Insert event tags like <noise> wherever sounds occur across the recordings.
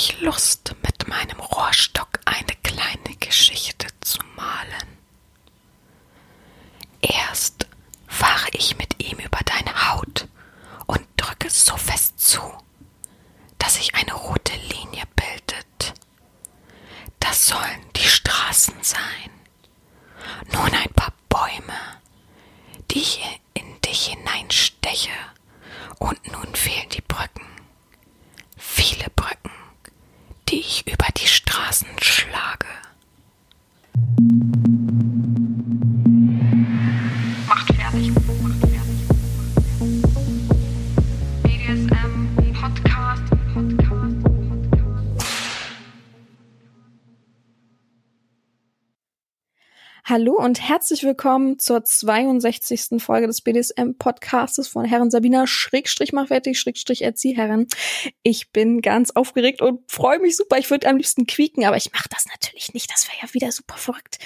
ich Lust, und herzlich willkommen zur 62. Folge des BDSM-Podcastes von Herren Sabina Schrägstrich mach fertig Schrägstrich Erzieherin. Ich bin ganz aufgeregt und freue mich super. Ich würde am liebsten quieken, aber ich mache das natürlich nicht. Das wäre ja wieder super verrückt.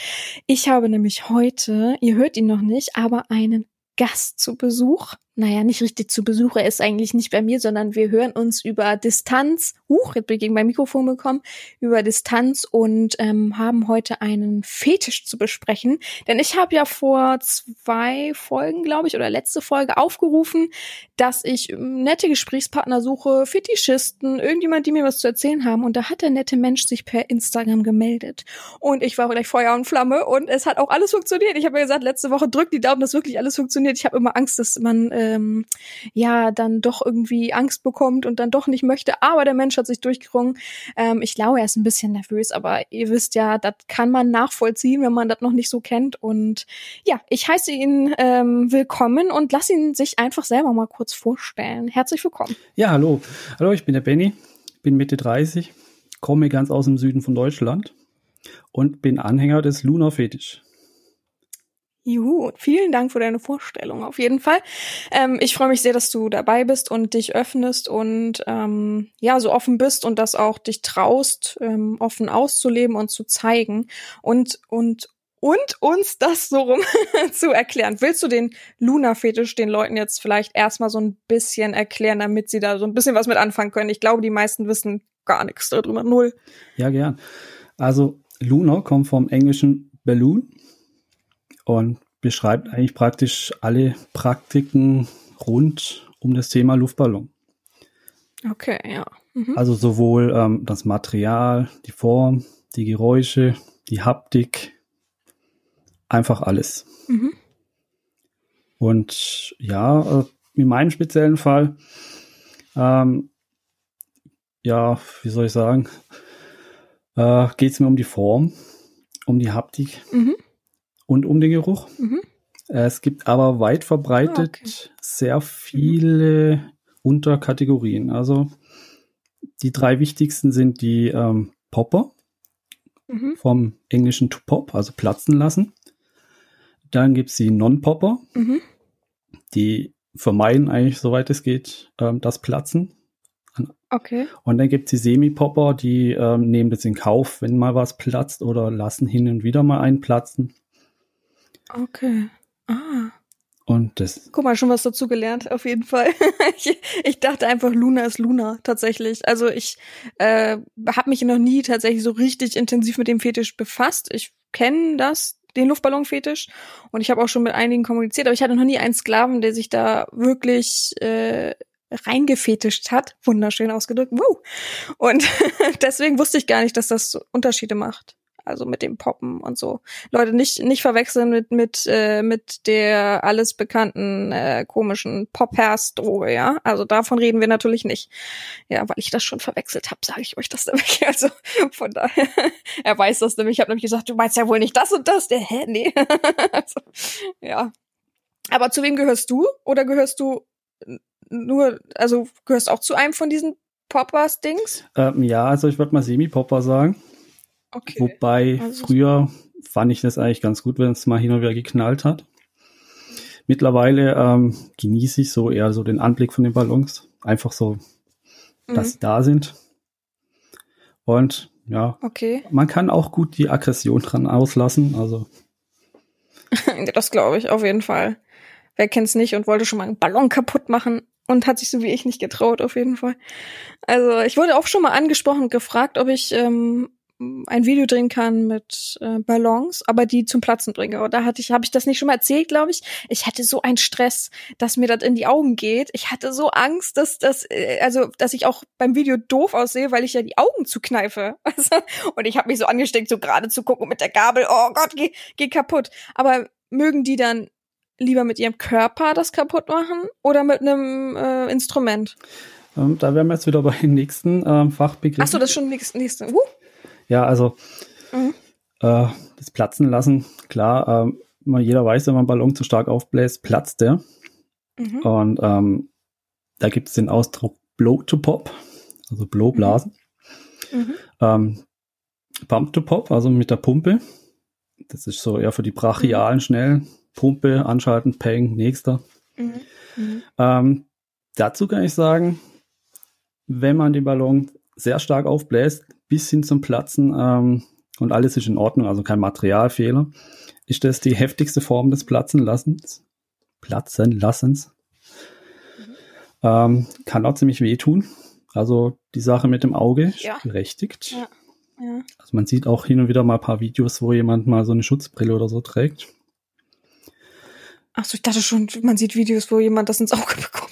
Ich habe nämlich heute, ihr hört ihn noch nicht, aber einen Gast zu Besuch. Naja, nicht richtig zu Besuch. Er ist eigentlich nicht bei mir, sondern wir hören uns über Distanz. Huch, jetzt bin ich gegen mein Mikrofon gekommen. Über Distanz und ähm, haben heute einen Fetisch zu besprechen. Denn ich habe ja vor zwei Folgen, glaube ich, oder letzte Folge aufgerufen, dass ich ähm, nette Gesprächspartner suche, Fetischisten, irgendjemand, die mir was zu erzählen haben. Und da hat der nette Mensch sich per Instagram gemeldet. Und ich war gleich Feuer und Flamme und es hat auch alles funktioniert. Ich habe ja gesagt, letzte Woche drückt die Daumen, dass wirklich alles funktioniert. Ich habe immer Angst, dass man ähm, ja dann doch irgendwie Angst bekommt und dann doch nicht möchte. Aber der Mensch hat sich durchgerungen. Ähm, ich glaube, er ist ein bisschen nervös, aber ihr wisst ja, das kann man nachvollziehen, wenn man das noch nicht so kennt. Und ja, ich heiße ihn ähm, willkommen und lass ihn sich einfach selber mal kurz vorstellen. Herzlich willkommen. Ja, hallo. Hallo, ich bin der Benny, bin Mitte 30, komme ganz aus dem Süden von Deutschland und bin Anhänger des Lunar Fetisch. Juhu, vielen Dank für deine Vorstellung auf jeden Fall. Ähm, ich freue mich sehr, dass du dabei bist und dich öffnest und ähm, ja, so offen bist und das auch dich traust, ähm, offen auszuleben und zu zeigen und und und uns das so rum <laughs> zu erklären. Willst du den Luna-Fetisch den Leuten jetzt vielleicht erstmal so ein bisschen erklären, damit sie da so ein bisschen was mit anfangen können? Ich glaube, die meisten wissen gar nichts darüber. Null. Ja, gern. Also Lunar kommt vom englischen Balloon und beschreibt eigentlich praktisch alle Praktiken rund um das Thema Luftballon. Okay, ja. Mhm. Also sowohl ähm, das Material, die Form, die Geräusche, die Haptik, einfach alles. Mhm. Und ja, äh, in meinem speziellen Fall, ähm, ja, wie soll ich sagen, äh, geht es mir um die Form, um die Haptik Mhm. Und um den Geruch. Mhm. Es gibt aber weit verbreitet Ah, okay. sehr viele Unterkategorien. Also die drei wichtigsten sind die ähm, Popper Mhm. vom englischen to pop, also platzen lassen. Dann gibt's die Non-Popper, Mhm. die vermeiden eigentlich, soweit es geht, ähm, das Platzen. Okay. Und dann gibt's die Semi-Popper, die ähm, nehmen das in Kauf, wenn mal was platzt oder lassen hin und wieder mal einen platzen. Okay. Ah. Und das, Guck mal, schon was dazu gelernt, auf jeden Fall. <laughs> ich, ich dachte einfach, Luna ist Luna, tatsächlich. Also ich äh, habe mich noch nie tatsächlich so richtig intensiv mit dem Fetisch befasst. Ich kenne das, den Luftballonfetisch, und ich habe auch schon mit einigen kommuniziert, aber ich hatte noch nie einen Sklaven, der sich da wirklich äh, reingefetischt hat. Wunderschön ausgedrückt. Wow. Und <laughs> deswegen wusste ich gar nicht, dass das Unterschiede macht. Also mit dem Poppen und so. Leute, nicht, nicht verwechseln mit, mit, äh, mit der alles bekannten äh, komischen Poppers-Droge, ja. Also davon reden wir natürlich nicht. Ja, weil ich das schon verwechselt habe, sage ich euch das nämlich. <laughs> Also von daher, <laughs> er weiß das nämlich. Ich habe nämlich gesagt, du meinst ja wohl nicht das und das. Der, hä? Nee. <laughs> also, ja. Aber zu wem gehörst du? Oder gehörst du nur, also gehörst auch zu einem von diesen Poppers-Dings? ähm, ja, also ich würde mal Semi-Popper sagen. Okay. Wobei Also- früher fand ich das eigentlich ganz gut, wenn es mal hin und wieder geknallt hat. Mittlerweile ähm, genieße ich so eher so den Anblick von den Ballons. Einfach so, dass Mhm. sie da sind. Und ja, Okay. man kann auch gut die Aggression dran auslassen. Also <laughs> das glaube ich, auf jeden Fall. Wer kennt's nicht und wollte schon mal einen Ballon kaputt machen? und hat sich so wie ich nicht getraut, auf jeden Fall. Also ich wurde auch schon mal angesprochen und gefragt, ob ich ähm, ein Video drehen kann mit äh, Ballons, aber die zum Platzen bringe. Und da hatte ich, habe ich das nicht schon mal erzählt, glaube ich. Ich hatte so einen Stress, dass mir das in die Augen geht. Ich hatte so Angst, dass das, äh, also, dass ich auch beim Video doof aussehe, weil ich ja die Augen zukneife. <laughs> Und ich habe mich so angesteckt, so gerade zu gucken mit der Gabel. Oh Gott, geh, geh kaputt. Aber mögen die dann lieber mit ihrem Körper das kaputt machen oder mit einem äh, Instrument? Ähm, da wären wir jetzt wieder bei den nächsten ähm, Fachbegriffen. Ach so, das ist schon nächste. nächste. Uh. Ja, also Mhm. äh, das Platzen lassen, klar, ähm, man- jeder weiß, wenn man einen Ballon zu stark aufbläst, platzt der. Mhm. Und ähm, da gibt es den Ausdruck Blow to Pop, also Blowblasen. Mhm. Ähm, Pump to Pop, also mit der Pumpe. Das ist so eher für die brachialen schnell. Pumpe, anschalten, Peng, nächster. Mhm. Mhm. Ähm, dazu kann ich sagen, wenn man den Ballon sehr stark aufbläst, bis hin zum Platzen ähm, und alles ist in Ordnung, also kein Materialfehler, ist das die heftigste Form des Platzenlassens. Platzen lassens. Ähm, kann auch ziemlich wehtun. Also die Sache mit dem Auge ist Ja. berechtigt. Ja. Ja. Also man sieht auch hin und wieder mal ein paar Videos, wo jemand mal so eine Schutzbrille oder so trägt. Ach so, ich dachte schon, man sieht Videos, wo jemand das ins Auge bekommt.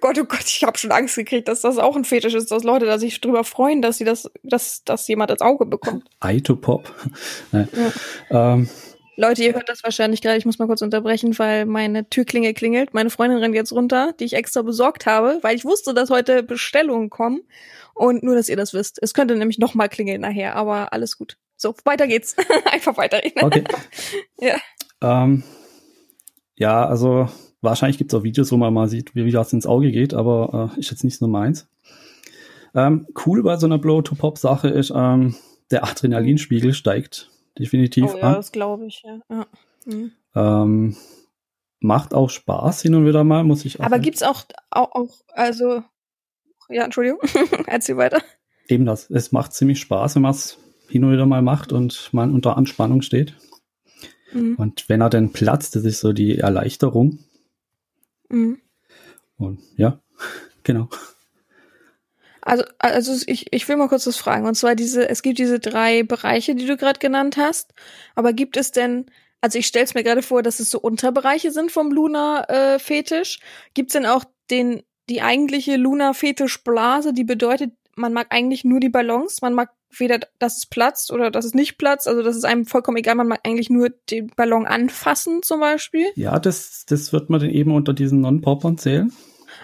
Gott, oh Gott, ich habe schon Angst gekriegt, dass das auch ein Fetisch ist, dass Leute da sich drüber freuen, dass sie das, dass, dass jemand ins Auge bekommt. <laughs> Eye to Pop. <laughs> Nein. ähm, Leute, ihr hört das wahrscheinlich gerade. Ich muss mal kurz unterbrechen, weil meine Türklingel klingelt. Meine Freundin rennt jetzt runter, die ich extra besorgt habe, weil ich wusste, dass heute Bestellungen kommen. Und nur, dass ihr das wisst. Es könnte nämlich noch mal klingeln nachher, aber alles gut. So, weiter geht's. <laughs> Einfach weiterreden. okay. Ja. Ähm, ja, also wahrscheinlich gibt es auch Videos, wo man mal sieht, wie, wie das ins Auge geht, aber äh, ist jetzt nicht so meins. Ähm, cool bei so einer Blow-to-Pop-Sache ist, ähm, der Adrenalinspiegel steigt definitiv Oh ja, an. das glaube ich, ja. ja. Mhm. Ähm, macht auch Spaß hin und wieder mal, muss ich auch Aber gibt's auch, auch, auch, also, ja, Entschuldigung, <laughs> erzähl weiter. eben das. Es macht ziemlich Spaß, wenn man es hin und wieder mal macht und man unter Anspannung steht. Mhm. Und wenn er dann platzt, das ist so die Erleichterung. Mhm. Und ja, genau. Also, also ich, ich will mal kurz was fragen. Und zwar diese, es gibt diese drei Bereiche, die du gerade genannt hast. Aber gibt es denn, also ich stelle es mir gerade vor, dass es so Unterbereiche sind vom Luna-Fetisch. Gibt es denn auch den, die eigentliche Luna-Fetisch-Blase, die bedeutet, man mag eigentlich nur die Ballons, man mag weder, dass es platzt oder dass es nicht platzt, also das ist einem vollkommen egal, man mag eigentlich nur den Ballon anfassen zum Beispiel. Ja, das, das wird man dann eben unter diesen Non-Poppern zählen.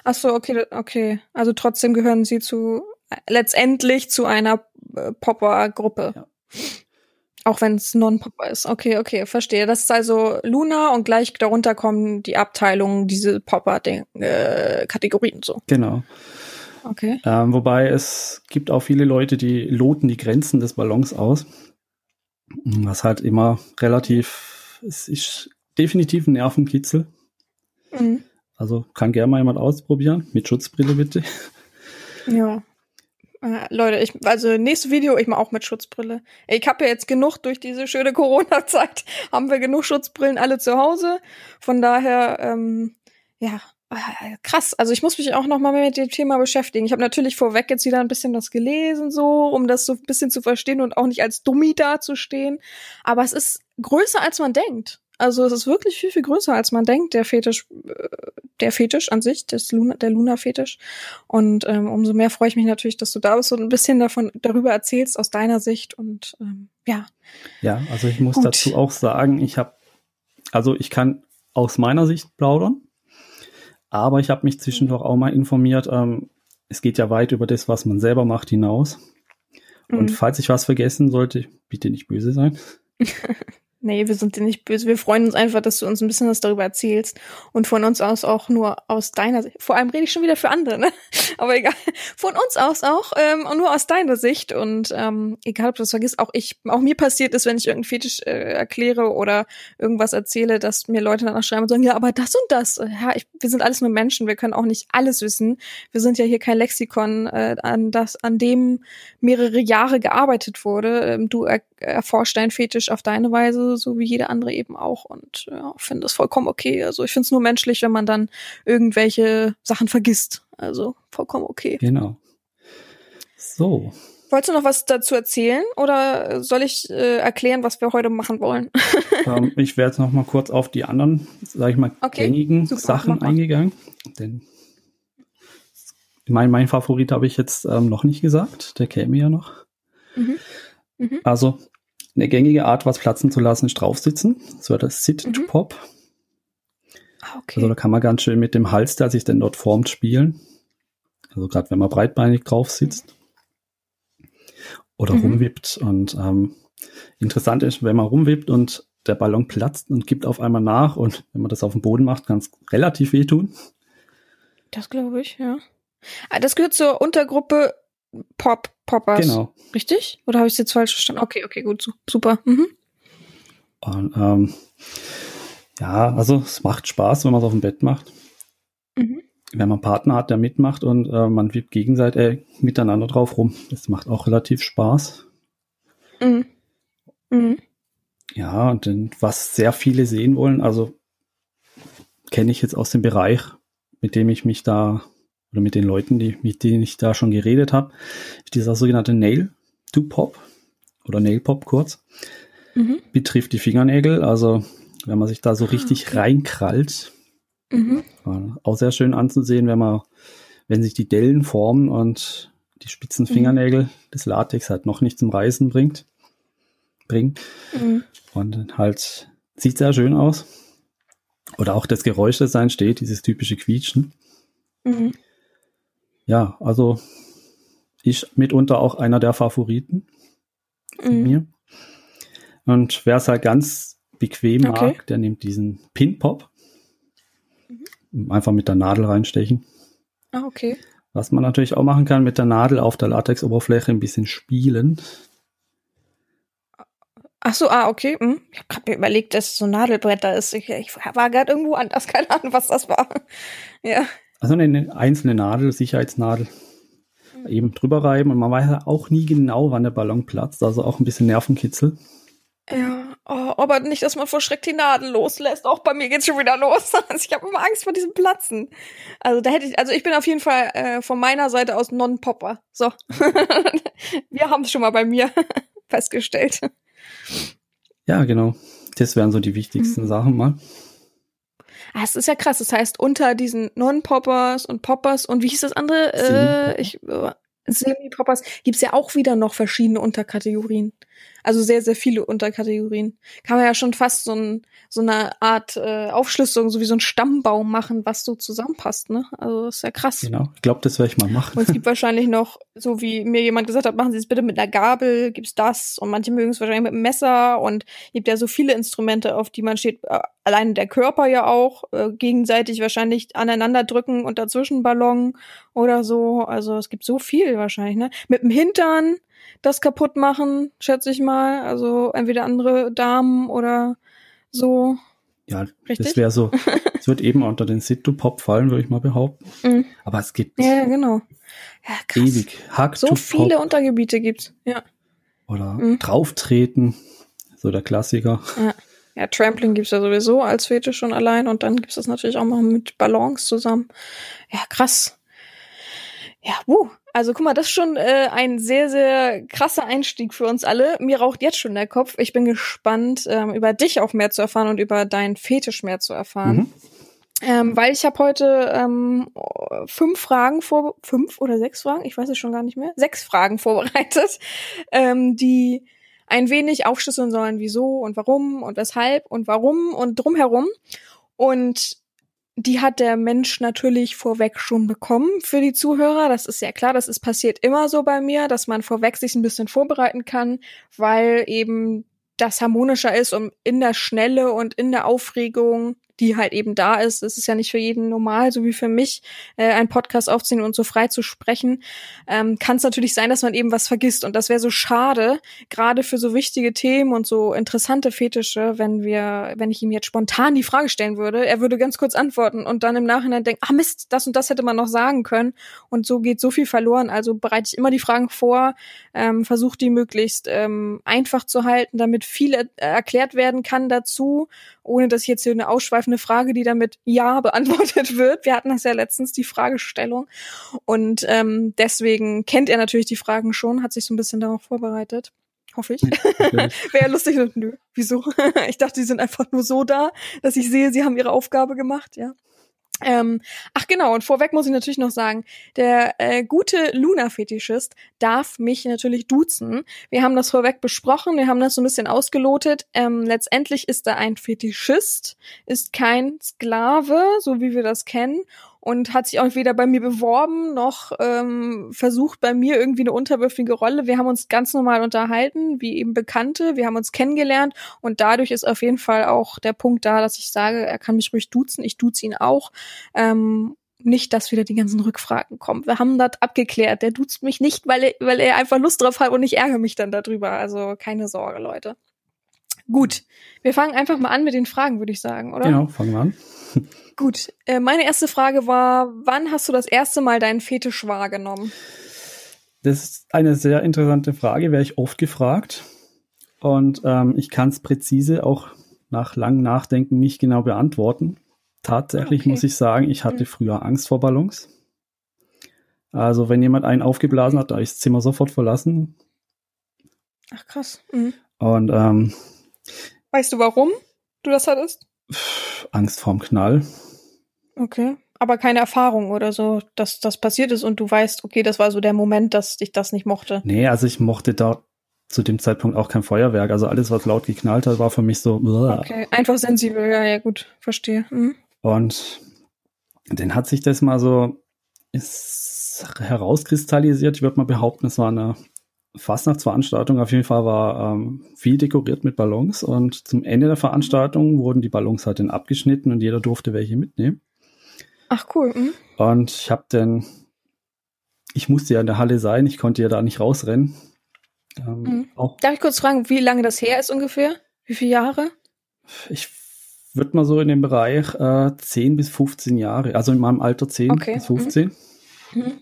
Ach so, okay, okay. Also trotzdem gehören sie zu äh, letztendlich zu einer äh, Popper-Gruppe. Ja. Auch wenn es Non-Popper ist. Okay, okay, verstehe. Das ist also Luna und gleich darunter kommen die Abteilungen, diese Popper-Kategorien so. Genau. Okay. Ähm, wobei es gibt auch viele Leute, die loten die Grenzen des Ballons aus. Was halt immer relativ, es ist definitiv ein Nervenkitzel. Mhm. Also kann gerne mal jemand ausprobieren. Mit Schutzbrille bitte. Ja. Äh, Leute, ich, also nächstes Video, ich mache auch mit Schutzbrille. Ich habe ja jetzt genug durch diese schöne <laughs> Corona-Zeit, haben wir genug Schutzbrillen alle zu Hause. Von daher, ähm, ja, krass. Also ich muss mich auch noch mal mit dem Thema beschäftigen. Ich habe natürlich vorweg jetzt wieder ein bisschen was gelesen, so, um das so ein bisschen zu verstehen und auch nicht als Dummi dazustehen. Aber es ist größer, als man denkt. Also es ist wirklich viel, viel größer, als man denkt, der Fetisch, äh, der Fetisch an sich, das Luna, der Luna-Fetisch. Und ähm, umso mehr freue ich mich natürlich, dass du da bist und ein bisschen davon darüber erzählst aus deiner Sicht. Und ähm, ja, Ja, also ich muss Gut. dazu auch sagen, ich habe, also ich kann aus meiner Sicht plaudern, aber ich habe mich zwischendurch auch mal informiert. Ähm, es geht ja weit über das, was man selber macht, hinaus. Und Mhm. falls ich was vergessen sollte, bitte nicht böse sein. <laughs> Nee, wir sind dir nicht böse. Wir freuen uns einfach, dass du uns ein bisschen was darüber erzählst. Und von uns aus auch nur aus deiner Sicht. Vor allem rede ich schon wieder für andere, ne? <laughs> Aber egal. Von uns aus auch ähm, nur aus deiner Sicht. Und ähm, egal, ob du das vergisst, auch ich, auch mir passiert ist, wenn ich irgendeinen Fetisch äh, erkläre oder irgendwas erzähle, dass mir Leute danach schreiben und sagen, ja, aber das und das. Ja, ich, wir sind alles nur Menschen. Wir können auch nicht alles wissen. Wir sind ja hier kein Lexikon, äh, an das, an dem mehrere Jahre gearbeitet wurde. Ähm, du er erforscht deinen Fetisch auf deine Weise, so wie jeder andere eben auch. Und ja, finde das vollkommen okay. Also ich finde es nur menschlich, wenn man dann irgendwelche Sachen vergisst. Also vollkommen okay. Genau. So. Wolltest du noch was dazu erzählen oder soll ich äh, erklären, was wir heute machen wollen? <laughs> ähm, ich werde jetzt noch mal kurz auf die anderen, sage ich mal, Okay, gängigen super, Sachen eingegangen. Denn mein, mein Favorit habe ich jetzt ähm, noch nicht gesagt. Der käme ja noch. Mhm. Mhm. Also eine gängige Art, was platzen zu lassen, ist draufsitzen. So das Sit-to-Pop. Ah, okay. Also da kann man ganz schön mit dem Hals, der sich denn dort formt, spielen. Also gerade wenn man breitbeinig drauf sitzt. Oder Mhm. rumwippt. Und ähm, interessant ist, wenn man rumwippt und der Ballon platzt und gibt auf einmal nach und wenn man das auf dem Boden macht, kann es relativ wehtun. das glaube ich, ja. Ah, das gehört zur Untergruppe Pop Poppers. Genau. Richtig? Oder habe ich es jetzt falsch verstanden? Okay, okay, gut, su- super. Mhm. Und ähm, ja, also es macht Spaß, wenn man es auf dem Bett macht. Mhm. Wenn man einen Partner hat, der mitmacht und äh, man wippt gegenseitig äh, miteinander drauf rum. Das macht auch relativ Spaß. Mhm. Mhm. Ja, und dann, was sehr viele sehen wollen, also kenne ich jetzt aus dem Bereich, mit dem ich mich da, oder mit den Leuten, die, mit denen ich da schon geredet habe, ist dieser sogenannte Nail to Pop oder Nail Pop kurz, Mhm. betrifft die Fingernägel. Also wenn man sich da so richtig okay. reinkrallt, Mhm. auch sehr schön anzusehen, wenn man, wenn sich die Dellen formen und die spitzen Fingernägel des Latex halt noch nicht zum Reißen bringt, bringen. Mhm. Und halt sieht sehr schön aus. Oder auch das Geräusch, das da entsteht, dieses typische Quietschen. Mhm. Ja, also ist mitunter auch einer der Favoriten von Mhm. mir. Und wer es halt ganz bequem Okay. mag, der nimmt diesen Pin-Pop. Einfach mit der Nadel reinstechen. Ah, okay. Was man natürlich auch machen kann, mit der Nadel auf der Latexoberfläche ein bisschen spielen. Ach so, ah, okay. Mhm. Ich habe gerade mir überlegt, dass es so ein Nadelbretter ist. Ich, ich war gerade irgendwo anders, keine Ahnung, was das war. <laughs> Ja. Also eine einzelne Nadel, Sicherheitsnadel, eben drüber reiben und man weiß ja auch nie genau, wann der Ballon platzt. Also auch ein bisschen Nervenkitzel. Ja, oh, aber nicht, dass man vor Schreck die Nadel loslässt. Auch bei mir geht's schon wieder los. <laughs> Also ich habe immer Angst vor diesem Platzen. Also da hätte ich, also ich bin auf jeden Fall äh, von meiner Seite aus Non-Popper. So. <laughs> Wir haben es schon mal bei mir <laughs> festgestellt. Ja, genau. Das wären so die wichtigsten Mhm. Sachen mal. Ah, es ist ja krass. Das heißt, unter diesen Non-Poppers und Poppers und wie hieß das andere? Äh, ich, äh, Semi-Poppers gibt's ja auch wieder noch verschiedene Unterkategorien. Also sehr, sehr viele Unterkategorien. Kann man ja schon fast so, ein, so eine Art äh, Aufschlüsselung, so wie so ein Stammbaum machen, was so zusammenpasst, ne? Also das ist ja krass. Genau. Ich glaube, das werde ich mal machen. Und es gibt <laughs> wahrscheinlich noch, so wie mir jemand gesagt hat, machen Sie es bitte mit einer Gabel, gibt's das. Und manche mögen es wahrscheinlich mit einem Messer. Und es gibt ja so viele Instrumente, auf die man steht. Äh, allein der Körper ja auch. Äh, gegenseitig wahrscheinlich aneinander drücken und dazwischen Ballon oder so. Also es gibt so viel wahrscheinlich, ne? Mit dem Hintern das kaputt machen, schätze ich mal. Also entweder andere Damen oder so. Ja, Richtig? das wäre so. <laughs> Es wird eben unter den Sit-to-Pop fallen, würde ich mal behaupten. Mhm. Aber es gibt Ja, ja, genau. Ja, krass. ewig. Hack So viele Untergebiete gibt's. Ja. oder Mhm. drauftreten. So der Klassiker. Ja, Trampling gibt's ja sowieso als Fetisch schon allein und dann gibt's das natürlich auch noch mit Ballons zusammen. Ja, krass. Ja, wuh. Also guck mal, das ist schon äh, ein sehr, sehr krasser Einstieg für uns alle. Mir raucht jetzt schon der Kopf. Ich bin gespannt, ähm, über dich auch mehr zu erfahren und über deinen Fetisch mehr zu erfahren. Mhm. Ähm, weil ich habe heute ähm, fünf Fragen vor fünf oder sechs Fragen, ich weiß es schon gar nicht mehr, sechs Fragen <laughs> vorbereitet, ähm, die ein wenig aufschlüsseln sollen, wieso und warum und weshalb und warum und drumherum. Und die hat der Mensch natürlich vorweg schon bekommen für die Zuhörer. Das ist ja klar, das ist passiert immer so bei mir, dass man vorweg sich ein bisschen vorbereiten kann, weil eben das harmonischer ist, um in der Schnelle und in der Aufregung die halt eben da ist. Es ist ja nicht für jeden normal, so wie für mich, äh, einen Podcast aufziehen und so frei zu sprechen. Ähm, Kann es natürlich sein, dass man eben was vergisst. Und das wäre so schade, gerade für so wichtige Themen und so interessante Fetische, wenn wir, wenn ich ihm jetzt spontan die Frage stellen würde, er würde ganz kurz antworten und dann im Nachhinein denken, ah Mist, das und das hätte man noch sagen können. Und so geht so viel verloren. Also bereite ich immer die Fragen vor, ähm, versuche die möglichst ähm, einfach zu halten, damit viel er erklärt werden kann dazu, ohne dass ich jetzt hier eine ausschweifende Frage, die damit Ja <laughs> beantwortet wird. Wir hatten das ja letztens, die Fragestellung. Und ähm, deswegen kennt er natürlich die Fragen schon, hat sich so ein bisschen darauf vorbereitet. Hoffe ich. <laughs> Wäre ja lustig. Nö, wieso? <laughs> ich dachte, die sind einfach nur so da, dass ich sehe, sie haben ihre Aufgabe gemacht, ja. Ähm, ach genau, und vorweg muss ich natürlich noch sagen, der äh, gute Luna-Fetischist darf mich natürlich duzen. Wir haben das vorweg besprochen, wir haben das so ein bisschen ausgelotet. Ähm, letztendlich ist er ein Fetischist, ist kein Sklave, so wie wir das kennen, und hat sich auch weder bei mir beworben noch ähm, versucht bei mir irgendwie eine unterwürfige Rolle. Wir haben uns ganz normal unterhalten, wie eben Bekannte. Wir haben uns kennengelernt und dadurch ist auf jeden Fall auch der Punkt da, dass ich sage, er kann mich ruhig duzen. Ich duze ihn auch. Ähm, nicht, dass wieder die ganzen Rückfragen kommen. Wir haben das abgeklärt. Der duzt mich nicht, weil er, weil er einfach Lust drauf hat und ich ärgere mich dann darüber. Also keine Sorge, Leute. Gut, wir fangen einfach mal an mit den Fragen, würde ich sagen, oder? Genau, fangen wir an. Gut, äh, meine erste Frage war, wann hast du das erste Mal deinen Fetisch wahrgenommen? Das ist eine sehr interessante Frage, werde ich oft gefragt. Und ähm, ich kann es präzise auch nach langem Nachdenken nicht genau beantworten. Tatsächlich Okay. muss ich sagen, ich hatte Mhm. früher Angst vor Ballons. Also wenn jemand einen aufgeblasen hat, da habe ich das Zimmer sofort verlassen. Ach krass. Mhm. Und ähm, Weißt du, warum du das hattest? Pff, Angst vorm Knall. Okay. Aber keine Erfahrung oder so, dass das passiert ist und du weißt, okay, das war so der Moment, dass ich das nicht mochte. Nee, also ich mochte da zu dem Zeitpunkt auch kein Feuerwerk. Also alles, was laut geknallt hat, war für mich so. Okay, einfach sensibel, ja, ja, gut, verstehe. Mhm. Und dann hat sich das mal so ist herauskristallisiert. Ich würde mal behaupten, es war eine Fastnachtsveranstaltung. Auf jeden Fall war ähm, viel dekoriert mit Ballons. Und zum Ende der Veranstaltung wurden die Ballons halt dann abgeschnitten und jeder durfte welche mitnehmen. Ach cool. Mhm. Und ich habe dann, ich musste ja in der Halle sein, ich konnte ja da nicht rausrennen. Ähm, Mhm. Auch Darf ich kurz fragen, wie lange das her ist ungefähr? Wie viele Jahre? ich würde mal so in dem Bereich äh, 10 bis 15 Jahre, also in meinem Alter 10 Okay, bis 15. Mhm.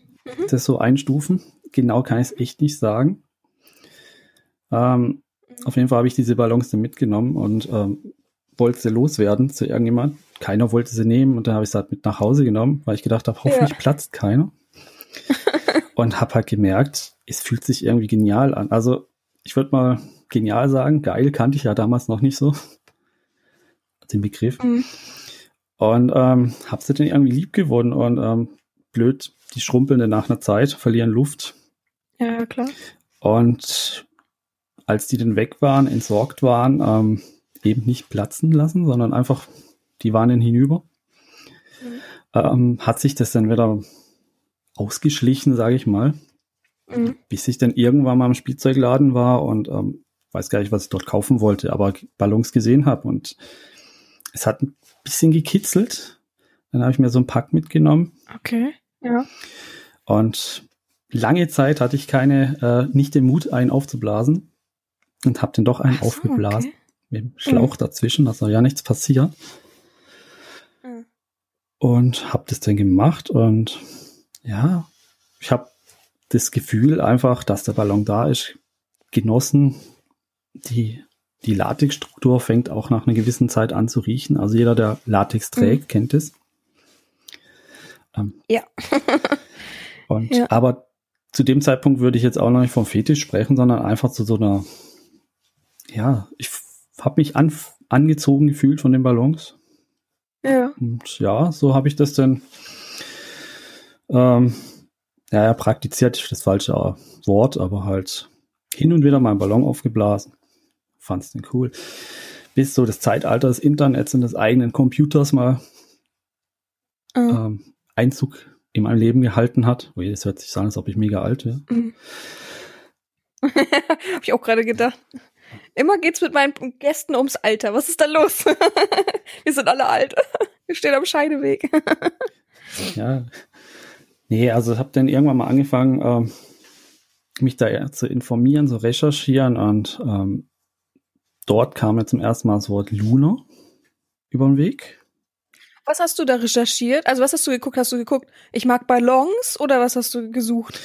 Das ist so einstufen. Genau kann ich es echt nicht sagen. Ähm, auf jeden Fall habe ich diese Ballons dann mitgenommen und ähm, wollte sie loswerden zu irgendjemand. Keiner wollte sie nehmen und dann habe ich sie halt mit nach Hause genommen, weil ich gedacht habe, hoffentlich Ja. platzt keiner. <laughs> und habe halt gemerkt, es fühlt sich irgendwie genial an. Also ich würde mal genial sagen, geil kannte ich ja damals noch nicht so den Begriff. Mhm. Und ähm, habe sie dann irgendwie lieb gewonnen und ähm, blöd, die schrumpeln dann nach einer Zeit, verlieren Luft. Ja, klar. Und als die dann weg waren, entsorgt waren, ähm, eben nicht platzen lassen, sondern einfach, die waren dann hinüber, ähm, hat sich das dann wieder ausgeschlichen, sage ich mal, Mhm. bis ich dann irgendwann mal im Spielzeugladen war und ähm, weiß gar nicht, was ich dort kaufen wollte, aber Ballons gesehen habe und es hat ein bisschen gekitzelt. Dann habe ich mir so ein Pack mitgenommen Okay. Ja. und lange Zeit hatte ich keine, äh, nicht den Mut, einen aufzublasen und habe den doch einen so, aufgeblasen okay. mit dem Schlauch dazwischen, also ja nichts passiert. Mhm. Und habe das dann gemacht und ja, ich habe das Gefühl einfach, dass der Ballon da ist, genossen. Die, die Latexstruktur fängt auch nach einer gewissen Zeit an zu riechen. Also jeder, der Latex trägt, kennt es. Ähm, Ja. <laughs> und, Ja. Aber zu dem Zeitpunkt würde ich jetzt auch noch nicht vom Fetisch sprechen, sondern einfach zu so einer, ja, ich habe mich an, angezogen gefühlt von den Ballons. Ja. Und ja, so habe ich das dann, ähm, ja, praktiziert ist das falsche Wort, aber halt hin und wieder mal einen Ballon aufgeblasen. Fand's den cool. Bis so das Zeitalter des Internets und des eigenen Computers mal Äh, ähm, Einzug in mein Leben gehalten hat. Ui, das hört sich an, als ob ich mega alt wäre. mhm. <laughs> Hab ich auch gerade gedacht. Immer geht's mit meinen Gästen ums Alter. Was ist da los? <laughs> Wir sind alle alt. <laughs> Wir stehen am Scheideweg. Ja. Nee, also habe dann irgendwann mal angefangen, ähm, mich da zu informieren, zu recherchieren und ähm, dort kam mir zum ersten Mal das Wort Luna über den Weg. Was hast du da recherchiert? Also was hast du geguckt? Hast du geguckt, ich mag Ballons oder was hast du gesucht?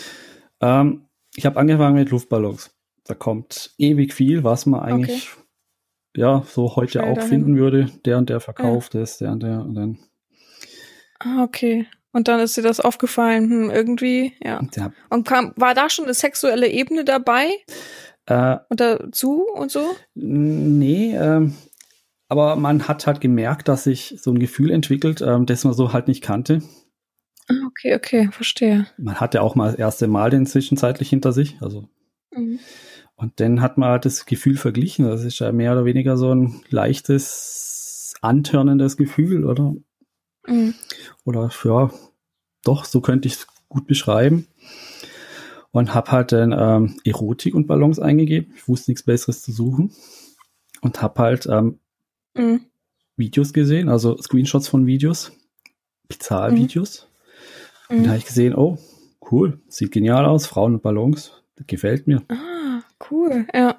Ähm, ich habe angefangen mit Luftballons. Da kommt ewig viel, was man eigentlich ja so heute Schnell auch dahin. finden würde. Der und der verkauft es, der und der und dann. Ah, okay. Und dann ist dir das aufgefallen, hm, irgendwie, ja. Ja, Und kam, war da schon eine sexuelle Ebene dabei äh, und dazu und so? Nee, ähm, aber man hat halt gemerkt, dass sich so ein Gefühl entwickelt, ähm, das man so halt nicht kannte. Ah, okay, okay, verstehe. Man hatte auch mal das erste Mal den zwischenzeitlich hinter sich. Also, Mhm. und dann hat man halt das Gefühl verglichen. Das ist ja mehr oder weniger so ein leichtes, antörnendes Gefühl, oder? Mhm. Oder ja, doch, so könnte ich es gut beschreiben. Und habe halt dann ähm, Erotik und Ballons eingegeben. Ich wusste nichts Besseres zu suchen. Und habe halt ähm, Mhm. Videos gesehen, also Screenshots von Videos, Bezahlvideos. Und da Mhm. habe ich gesehen, oh, cool, sieht genial aus, Frauen und Ballons, das gefällt mir. Ah, cool, ja.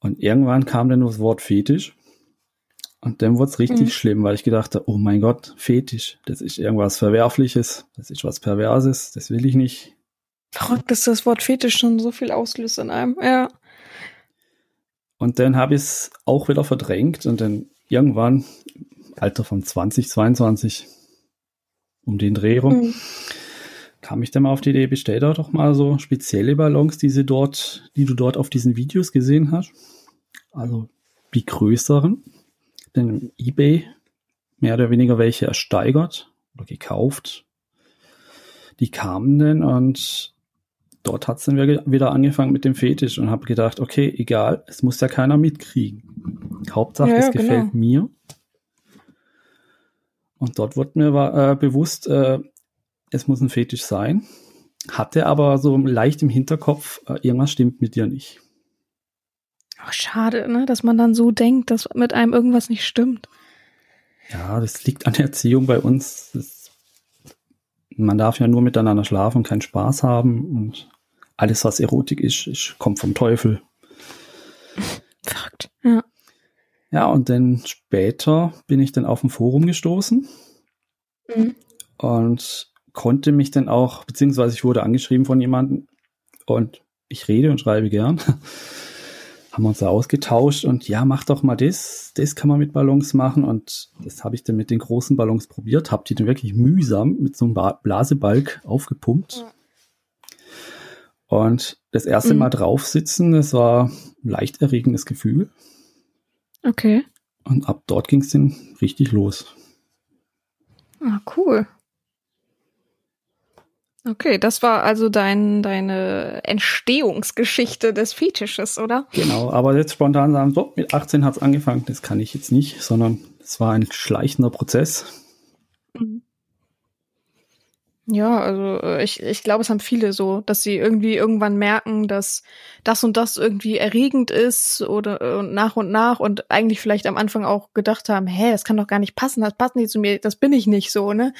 Und irgendwann kam dann das Wort Fetisch. Und dann wurde es richtig Mhm. schlimm, weil ich gedacht habe, oh mein Gott, Fetisch, das ist irgendwas Verwerfliches, das ist was Perverses, das will ich nicht. Verrückt, dass das Wort Fetisch schon so viel auslöst in einem. Ja. Und dann habe ich es auch wieder verdrängt und dann irgendwann, Alter von 20, 22, um den Dreh rum, Mhm. kam ich dann mal auf die Idee, bestell da doch mal so spezielle Ballons, die, sie dort, die du dort auf diesen Videos gesehen hast. Also die größeren. Dann im Ebay mehr oder weniger welche ersteigert oder gekauft. Die kamen dann und dort hat es dann wieder angefangen mit dem Fetisch und habe gedacht, okay, egal, es muss ja keiner mitkriegen. Hauptsache, Ja, es ja, gefällt genau. mir. Und dort wurde mir äh, bewusst, äh, es muss ein Fetisch sein. Hatte aber so leicht im Hinterkopf, äh, irgendwas stimmt mit dir nicht. Ach, schade, ne, dass man dann so denkt, dass mit einem irgendwas nicht stimmt. Ja, das liegt an der Erziehung bei uns. Das, man darf ja nur miteinander schlafen, keinen Spaß haben und alles, was Erotik ist, ist kommt vom Teufel. <laughs> Verrückt. Ja. Ja, und dann später bin ich dann auf ein Forum gestoßen Mhm. und konnte mich dann auch, beziehungsweise ich wurde angeschrieben von jemandem und ich rede und schreibe gern. <laughs> Haben wir uns da ausgetauscht und ja, mach doch mal das, das kann man mit Ballons machen und das habe ich dann mit den großen Ballons probiert, habe die dann wirklich mühsam mit so einem Ba- Blasebalg aufgepumpt. Und das erste Mhm. Mal drauf sitzen, das war ein leicht erregendes Gefühl Okay. und ab dort ging es dann richtig los. Ah, cool. Okay, das war also dein, deine Entstehungsgeschichte des Fetisches, oder? Genau, aber jetzt spontan sagen, so, mit 18 hat es angefangen, das kann ich jetzt nicht, sondern es war ein schleichender Prozess. Ja, also äh, ich, ich glaube, es haben viele so, dass sie irgendwie irgendwann merken, dass das und das irgendwie erregend ist oder äh, und nach und nach und eigentlich vielleicht am Anfang auch gedacht haben, hä, das kann doch gar nicht passen, das passt nicht zu mir, das bin ich nicht so, ne?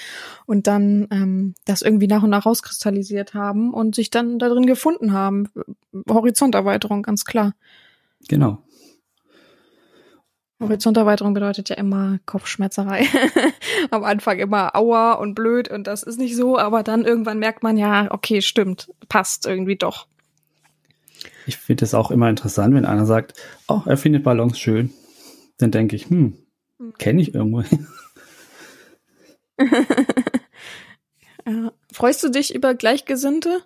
Und dann ähm, das irgendwie nach und nach rauskristallisiert haben und sich dann da drin gefunden haben. Horizonterweiterung, ganz klar. Genau. Horizonterweiterung bedeutet ja immer Kopfschmerzerei. <laughs> Am Anfang immer Aua und blöd und das ist nicht so, aber dann irgendwann merkt man ja, okay, stimmt, passt irgendwie doch. Ich finde es auch immer interessant, wenn einer sagt, oh, er findet Ballons schön. Dann denke ich, hm, kenne ich irgendwo. <laughs> <laughs> Ja. Freust du dich über Gleichgesinnte?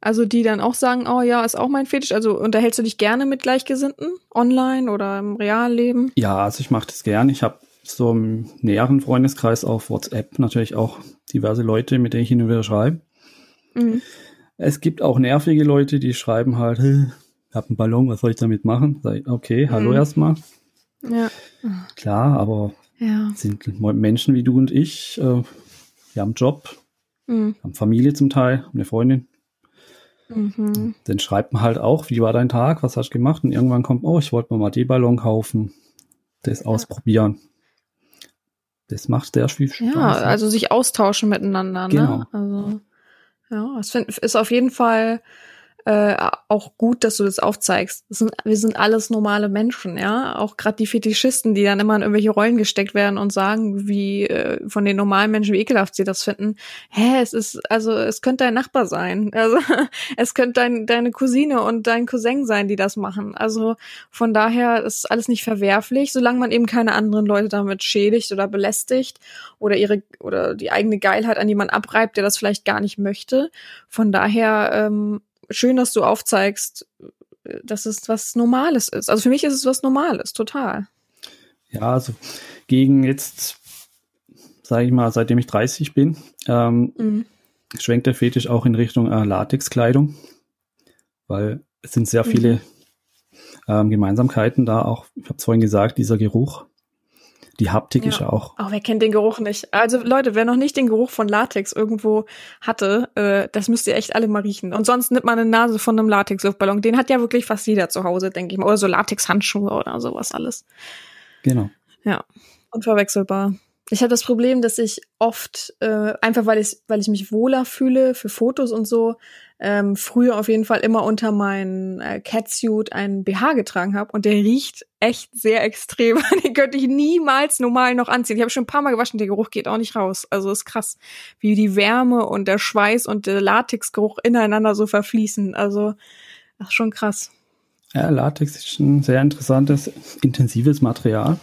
Also die dann auch sagen, oh ja, ist auch mein Fetisch. Also unterhältst du dich gerne mit Gleichgesinnten? Online oder im Realleben? ja, also ich mache das gern. Ich habe so im näheren Freundeskreis auf WhatsApp natürlich auch diverse Leute, mit denen ich hin und wieder schreibe. Mhm. Es gibt auch nervige Leute, die schreiben halt, "Hä, ich habe einen Ballon, was soll ich damit machen? Sag ich, okay, hallo Mhm. erstmal. Ja. Klar, aber Ja. sind Menschen wie du und ich, äh, wir haben einen Job, Mhm. haben Familie zum Teil, haben eine Freundin. Mhm. Dann schreibt man halt auch, wie war dein Tag, was hast du gemacht? Und irgendwann kommt, oh, ich wollte mir mal die Ballon kaufen, das ausprobieren. Das macht sehr viel Spaß. Ja, also sich austauschen miteinander, Genau. ne? Also, ja, es ist auf jeden Fall äh, auch gut, dass du das aufzeigst. Das sind, wir sind alles normale Menschen, ja. Auch gerade die Fetischisten, die dann immer in irgendwelche Rollen gesteckt werden und sagen, wie äh, von den normalen Menschen, wie ekelhaft sie das finden. Hä, es ist, also es könnte dein Nachbar sein. <laughs> Also es könnte dein, deine Cousine und dein Cousin sein, die das machen. Also von daher ist alles nicht verwerflich, solange man eben keine anderen Leute damit schädigt oder belästigt oder ihre oder die eigene Geilheit an jemanden abreibt, der das vielleicht gar nicht möchte. Von daher ähm, schön, dass du aufzeigst, äh, dass es was Normales ist. Also für mich ist es was Normales, total. Ja, also gegen jetzt, sage ich mal, seitdem ich 30 bin, ähm, Mhm. schwenkt der Fetisch auch in Richtung äh, Latexkleidung, weil es sind sehr viele ähm, Gemeinsamkeiten da. Auch, ich habe es vorhin gesagt, dieser Geruch, die Haptik Ja. ist ja auch. Auch wer kennt den Geruch nicht? Also Leute, wer noch nicht den Geruch von Latex irgendwo hatte, äh, das müsst ihr echt alle mal riechen. Und sonst nimmt man eine Nase von einem Latex-Luftballon. Den hat ja wirklich fast jeder zu Hause, denke ich mal. Oder so Latex-Handschuhe oder sowas alles. Genau. Ja, unverwechselbar. Ich habe das Problem, dass ich oft, äh, einfach weil ich, weil ich mich wohler fühle für Fotos und so, ähm, früher auf jeden Fall immer unter meinen äh, Catsuit einen BH getragen habe und der riecht echt sehr extrem. <laughs> Den könnte ich niemals normal noch anziehen. Ich habe schon ein paar Mal gewaschen, der Geruch geht auch nicht raus. Also ist krass, wie die Wärme und der Schweiß und der Latexgeruch ineinander so verfließen. Also das ist schon krass. Ja, Latex ist ein sehr interessantes, intensives Material.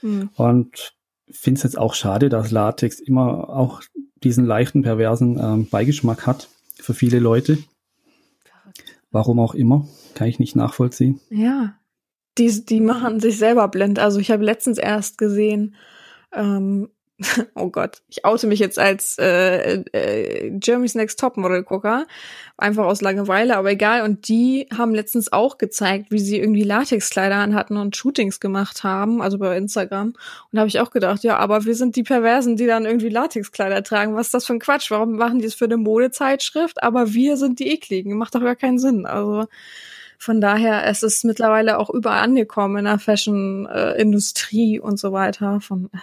Hm. Und finde es jetzt auch schade, dass Latex immer auch diesen leichten, perversen ähm, Beigeschmack hat für viele Leute. Warum auch immer, kann ich nicht nachvollziehen. Ja. Die, die machen sich selber blind. Also ich habe letztens erst gesehen, ähm, <laughs> oh Gott, ich oute mich jetzt als äh, äh, Jeremy's Next Topmodel Gucker, einfach aus Langeweile, aber egal. Und die haben letztens auch gezeigt, wie sie irgendwie Latexkleider anhatten und Shootings gemacht haben, also bei Instagram. Und da habe ich auch gedacht, ja, aber wir sind die Perversen, die dann irgendwie Latexkleider tragen. Was ist das für ein Quatsch? Warum machen die es für eine Modezeitschrift? Aber wir sind die ekligen. Macht doch gar keinen Sinn. Also von daher, es ist mittlerweile auch überall angekommen in der Fashion-Industrie und so weiter. Von äh,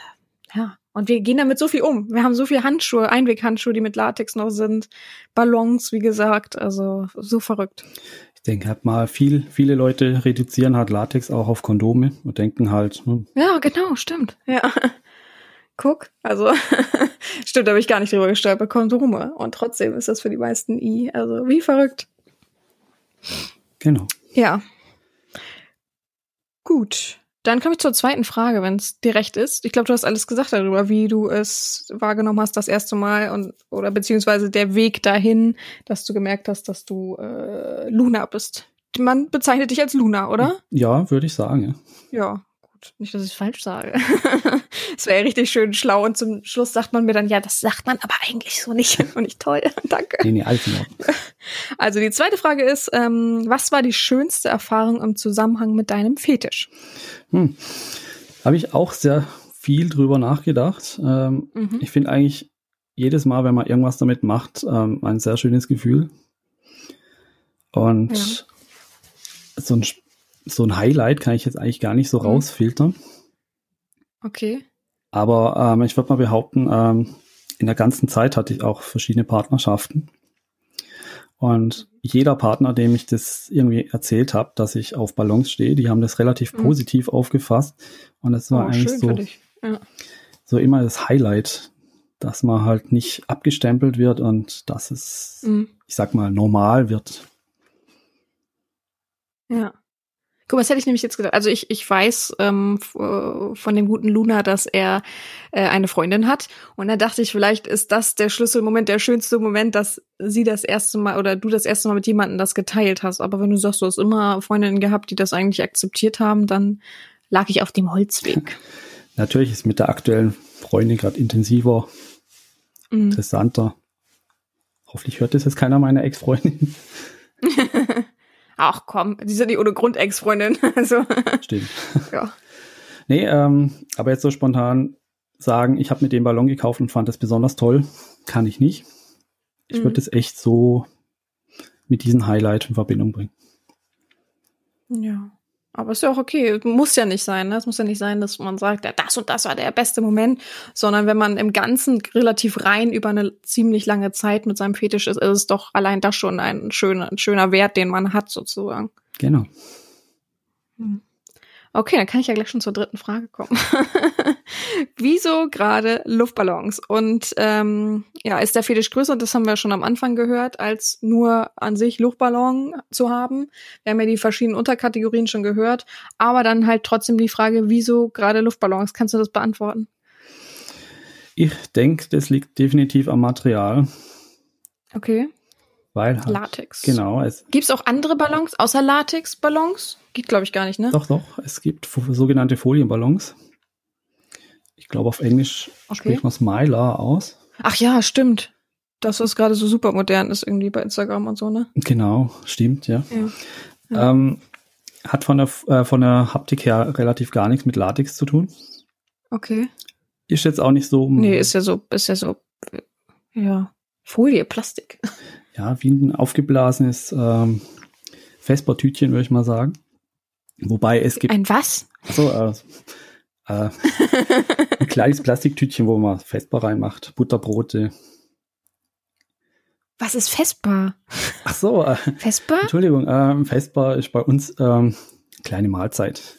ja. Und wir gehen damit so viel um. Wir haben so viele Handschuhe, Einweghandschuhe, die mit Latex noch sind, Ballons, wie gesagt, also so verrückt. Ich denke halt mal, viel, viele Leute reduzieren halt Latex auch auf Kondome und denken halt, hm, Ja, genau, stimmt. Ja. <laughs> Guck, also <laughs> stimmt, da habe ich gar nicht drüber gestolpert, Kondome. Und trotzdem ist das für die meisten I. Also wie verrückt. genau. Ja. Gut. Dann komme ich zur zweiten Frage, wenn es dir recht ist. Ich glaube, du hast alles gesagt darüber, wie du es wahrgenommen hast das erste Mal und oder beziehungsweise der Weg dahin, dass du gemerkt hast, dass du äh, Luna bist. Man bezeichnet dich als Luna, oder? Ja, würde ich sagen, ja. Ja, gut. Nicht, dass ich falsch sage. <laughs> Es wäre richtig schön schlau und zum Schluss sagt man mir dann, ja, das sagt man aber eigentlich so nicht. <laughs> Und ich toll, <laughs> danke. Nee, nee, alles. <laughs> Also die zweite Frage ist, ähm, was war die schönste Erfahrung im Zusammenhang mit deinem Fetisch? Hm. Habe ich auch sehr viel drüber nachgedacht. Ähm, Mhm. Ich finde eigentlich jedes Mal, wenn man irgendwas damit macht, ähm, ein sehr schönes Gefühl. Und Ja. so, ein, so ein Highlight kann ich jetzt eigentlich gar nicht so Mhm. rausfiltern. Okay. Aber ähm, ich würde mal behaupten, ähm, in der ganzen Zeit hatte ich auch verschiedene Partnerschaften. Und jeder Partner, dem ich das irgendwie erzählt habe, dass ich auf Ballons stehe, die haben das relativ Mhm. positiv aufgefasst. Und es war Oh, eigentlich so. Ja. so immer das Highlight, dass man halt nicht abgestempelt wird und dass es, Mhm. ich sag mal, normal wird. Ja. Guck mal, das hätte ich nämlich jetzt gedacht. Also ich, ich weiß ähm, äh, von dem guten Luna, dass er äh, eine Freundin hat. Und da dachte ich, vielleicht ist das der Schlüsselmoment, der schönste Moment, dass sie das erste Mal oder du das erste Mal mit jemandem das geteilt hast. Aber wenn du sagst, du hast immer Freundinnen gehabt, die das eigentlich akzeptiert haben, dann lag ich auf dem Holzweg. <laughs> Natürlich ist mit der aktuellen Freundin gerade intensiver, Mhm. interessanter. Hoffentlich hört das jetzt keiner meiner Ex-Freundin. <laughs> Ach komm, die sind nicht ohne Grund Ex-Freundin. <laughs> Also, Stimmt. ja. <laughs> Nee, ähm, aber jetzt so spontan sagen, ich habe mir den Ballon gekauft und fand das besonders toll, kann ich nicht. Ich Mhm. würde es echt so mit diesem Highlight in Verbindung bringen. Ja. Aber ist ja auch okay. Muss ja nicht sein. Ne? Es muss ja nicht sein, dass man sagt, ja, das und das war der beste Moment, sondern wenn man im Ganzen relativ rein über eine ziemlich lange Zeit mit seinem Fetisch ist, ist es doch allein das schon ein schöner, ein schöner Wert, den man hat, sozusagen. Genau. Okay, dann kann ich ja gleich schon zur dritten Frage kommen. <laughs> Wieso gerade Luftballons? Und ähm, ja, ist der Fetisch größer, das haben wir schon am Anfang gehört, als nur an sich Luftballon zu haben. Wir haben ja die verschiedenen Unterkategorien schon gehört, aber dann halt trotzdem die Frage, wieso gerade Luftballons? Kannst du das beantworten? Ich denke, das liegt definitiv am Material, Okay. weil halt, Latex. Genau, es, Gibt's auch andere Ballons außer Latex-Ballons? Geht, glaube ich, gar nicht, ne? doch, doch, es gibt sogenannte Folienballons. Ich glaube, auf Englisch Okay. spricht man es Mylar aus. Ach ja, stimmt. Das, was gerade so super modern ist, irgendwie bei Instagram und so, ne? Genau, stimmt, ja. Ja. Ähm, hat von der, äh, von der Haptik her relativ gar nichts mit Latex zu tun. Okay. Ist jetzt auch nicht so, Nee, ist ja so, ist ja so, äh, ja, Folie, Plastik. ja, wie ein aufgeblasenes ähm, Vespertütchen, würde ich mal sagen. Wobei es gibt Ein was? so äh, äh, ein kleines Plastiktütchen, wo man Vesper reinmacht, Butterbrote. Was ist Vespa? Ach so, äh, Vespa? Entschuldigung, ähm, Vesper ist bei uns ähm, kleine Mahlzeit.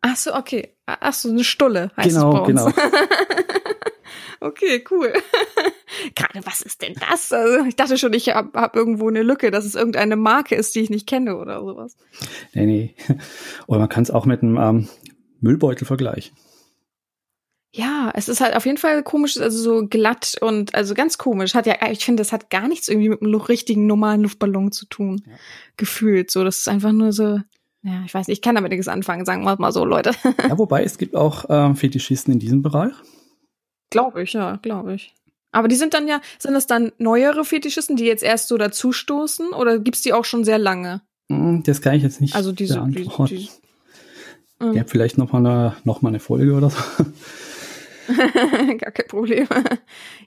Ach so, okay. Ach so, eine Stulle heißt genau, es bei uns. genau. <laughs> Okay, cool. Gerade, was ist denn das? Also, ich dachte schon, ich habe hab irgendwo eine Lücke, dass es irgendeine Marke ist, die ich nicht kenne oder sowas. Nee, nee. Oder man kann es auch mit einem ähm, Müllbeutel vergleichen. Ja, es ist halt auf jeden Fall komisch, also so glatt und also ganz komisch. Hat ja, ich finde, das hat gar nichts irgendwie mit einem richtigen normalen Luftballon zu tun. Ja. Gefühlt. So, das ist einfach nur so, ja, ich weiß nicht, ich kann damit nichts anfangen, sagen wir mal so, Leute. Ja, wobei es gibt auch ähm, Fetischisten in diesem Bereich. glaube ich, ja, glaube ich. Aber die sind dann ja, sind das dann neuere Fetischisten, die jetzt erst so dazustoßen oder gibt's die auch schon sehr lange? Hm, Das kann ich jetzt nicht Also diese, die, beantworten. die, ähm, Ja, vielleicht noch mal, eine, noch mal eine Folge oder so. <laughs> Gar kein Problem.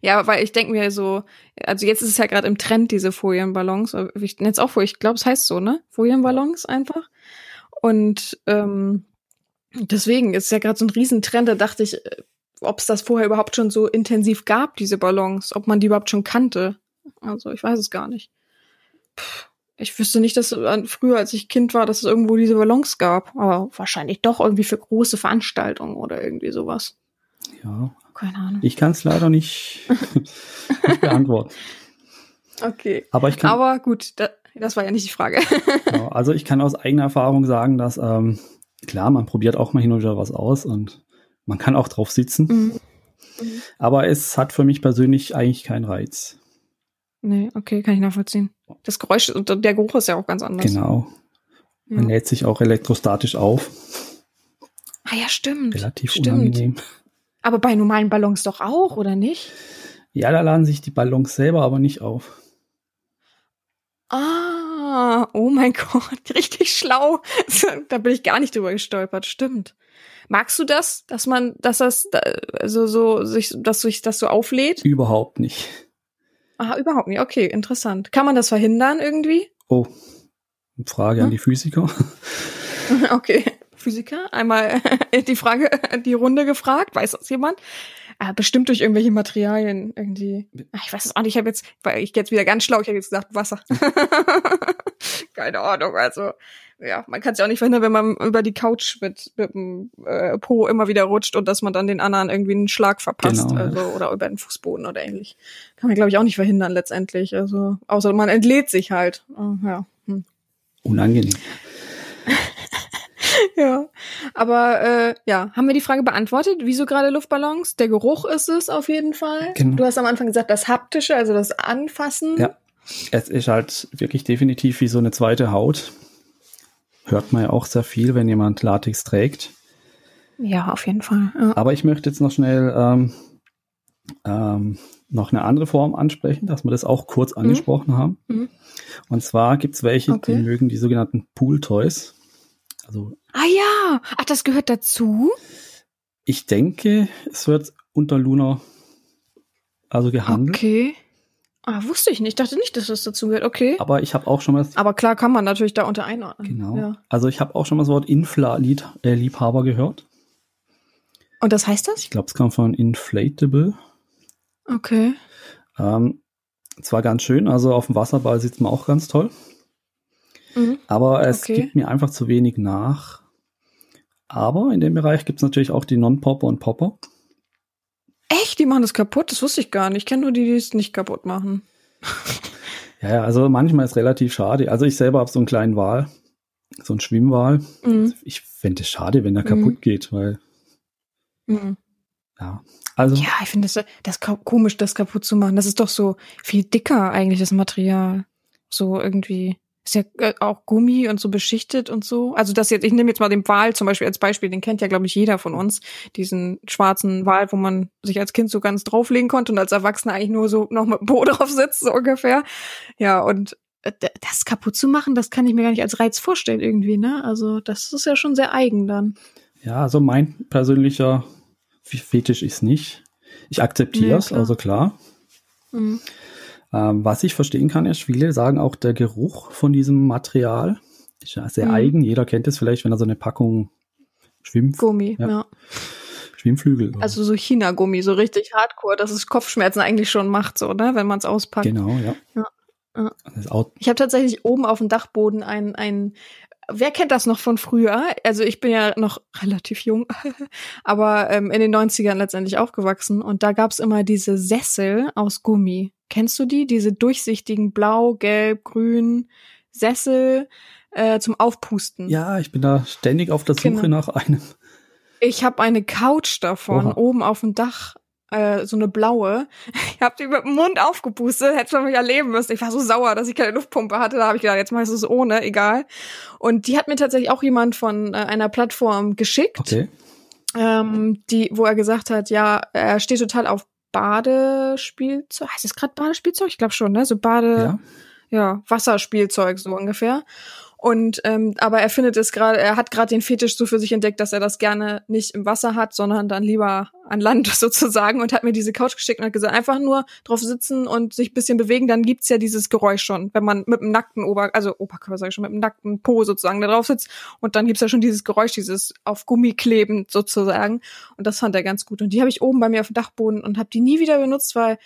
ja, weil ich denke mir so, also jetzt ist es ja gerade im Trend, diese Folienballons. Ich nenne es auch vor, ich glaube, es heißt so, ne? Folienballons einfach. Und ähm, deswegen ist ja gerade so ein Riesentrend, da dachte ich, ob es das vorher überhaupt schon so intensiv gab, diese Ballons, ob man die überhaupt schon kannte. Also ich weiß es gar nicht. Ich wüsste nicht, dass äh, früher, als ich Kind war, dass es irgendwo diese Ballons gab. Aber wahrscheinlich doch irgendwie für große Veranstaltungen oder irgendwie sowas. Ja, Keine Ahnung. ich kann es leider nicht, <laughs> nicht beantworten. Okay. Aber ich kann, Aber gut, da, das war ja nicht die Frage. <laughs> also ich kann aus eigener Erfahrung sagen, dass ähm, klar, man probiert auch mal hin und wieder was aus und man kann auch drauf sitzen. Mhm. Aber es hat für mich persönlich eigentlich keinen Reiz. nee, okay, kann ich nachvollziehen. Das Geräusch und der Geruch ist ja auch ganz anders. Genau. Ja. Man lädt sich auch elektrostatisch auf. Ah ja, stimmt. Relativ stimmt. unangenehm. Aber bei normalen Ballons doch auch, oder nicht? Ja, da laden sich die Ballons selber aber nicht auf. Ah, oh mein <laughs> Gott, richtig schlau. da bin ich gar nicht drüber gestolpert, stimmt. Magst du das, dass man, dass das, da- also so, sich, dass sich das so auflädt? Überhaupt nicht. Ah, überhaupt nicht. Okay, interessant. Kann man das verhindern irgendwie? Oh, Frage an Hm? die Physiker. <laughs> Okay. Physiker, einmal <laughs> die Frage, die Runde gefragt, weiß das jemand? Ah, bestimmt durch irgendwelche Materialien irgendwie. Ah, Ich weiß es auch nicht, ich habe jetzt, weil ich jetzt wieder ganz schlau, ich habe jetzt gesagt Wasser. <laughs> Keine Ahnung, also ja, man kann es ja auch nicht verhindern, wenn man über die Couch mit, mit dem äh, Po immer wieder rutscht und dass man dann den anderen irgendwie einen Schlag verpasst, Genau, also oder über den Fußboden oder ähnlich. Kann man glaube ich auch nicht verhindern letztendlich, also außer man entlädt sich halt. Oh, ja. Hm. Unangenehm. <laughs> Ja, aber äh, ja, haben wir die Frage beantwortet? Wieso gerade Luftballons? Der Geruch ist es auf jeden Fall. Genau. Du hast am Anfang gesagt, das Haptische, also das Anfassen. Ja. Es ist halt wirklich definitiv wie so eine zweite Haut. Hört man ja auch sehr viel, wenn jemand Latex trägt. Ja, auf jeden Fall. Ja. Aber ich möchte jetzt noch schnell ähm, ähm, noch eine andere Form ansprechen, dass wir das auch kurz angesprochen haben. Mhm. Und zwar gibt's welche, Okay. die mögen die sogenannten Pool Toys. Also Ah ja, ach, das gehört dazu? ich denke, es wird unter Luna also gehandelt. Okay. Ah, wusste ich nicht. Ich dachte nicht, dass das dazu gehört. Okay. Aber ich habe auch schon mal, Aber klar kann man natürlich da unter einordnen. genau, Ja. also ich habe auch schon mal das Wort Infla-Liebhaber gehört. Und das heißt das? Ich glaube, es kam von Inflatable. Okay. Ähm, zwar ganz schön, also auf dem Wasserball sitzt man auch ganz toll. Mhm. Aber es Okay. gibt mir einfach zu wenig nach. Aber in dem Bereich gibt es natürlich auch die Non-Popper und Popper. Echt? Die machen das kaputt? Das wusste ich gar nicht. Ich kenne nur die, die es nicht kaputt machen. <laughs> Ja, also manchmal ist relativ schade. Also ich selber habe so einen kleinen Wal, so einen Schwimmwal. Mhm. Ich fände es schade, wenn der Mhm. kaputt geht, weil, Mhm. ja. Also, Ja, ich finde das, das komisch, das kaputt zu machen. Das ist doch so viel dicker eigentlich, das Material. So irgendwie. Ist ja äh, auch Gummi und so beschichtet und so. Also das jetzt, ich nehme jetzt mal den Wal zum Beispiel als Beispiel, den kennt ja, glaube ich, jeder von uns. Diesen schwarzen Wal, wo man sich als Kind so ganz drauflegen konnte und als Erwachsener eigentlich nur so noch mit dem Po <laughs> drauf sitzt, so ungefähr. Ja, und äh, das kaputt zu machen, das kann ich mir gar nicht als Reiz vorstellen irgendwie, ne? Also das ist ja schon sehr eigen dann. ja, also mein persönlicher Fetisch ist nicht. Ich akzeptiere Nee, es, klar. also klar. Mhm. Ähm, was ich verstehen kann, ist, viele sagen auch, der Geruch von diesem Material ist ja sehr Mhm. eigen. Jeder kennt es vielleicht, wenn er so eine Packung Schwimm Gummi, Ja. ja. Schwimmflügel. Also so China-Gummi, so richtig hardcore, dass es Kopfschmerzen eigentlich schon macht, so, ne, wenn man es auspackt. genau, ja. Ja. Ja. Ich habe tatsächlich oben auf dem Dachboden ein, ein, wer kennt das noch von früher? Also ich bin ja noch relativ jung, <laughs> aber ähm, in den 90ern letztendlich aufgewachsen und da gab's immer diese Sessel aus Gummi. Kennst du die? Diese durchsichtigen Blau, Gelb, Grün Sessel äh, zum Aufpusten. ja, ich bin da ständig auf der Suche Genau. nach einem. Ich habe eine Couch davon Oha. oben auf dem Dach, äh, so eine blaue. Ich habe die mit dem Mund aufgepustet, hätte man mich erleben müssen. Ich war so sauer, dass ich keine Luftpumpe hatte. Da habe ich gedacht, jetzt mach ich es ohne, egal. Und die hat mir tatsächlich auch jemand von äh, einer Plattform geschickt, Okay. ähm, die, wo er gesagt hat, ja, er steht total auf Badespielzeug. Heißt es gerade Badespielzeug? Ich glaube schon, ne? So Bade Ja. ja, Wasserspielzeug so ungefähr. Und ähm, aber er findet es gerade, er hat gerade den Fetisch so für sich entdeckt, dass er das gerne nicht im Wasser hat, sondern dann lieber an Land <laughs> sozusagen und hat mir diese Couch geschickt und hat gesagt, einfach nur drauf sitzen und sich bisschen bewegen, dann gibt's ja dieses Geräusch schon, wenn man mit dem nackten Ober, also Oberkörper sag ich schon, mit dem nackten Po sozusagen da drauf sitzt und dann gibt's ja schon dieses Geräusch, dieses auf Gummi klebend sozusagen. Und das fand er ganz gut. Und die habe ich oben bei mir auf dem Dachboden und habe die nie wieder benutzt, weil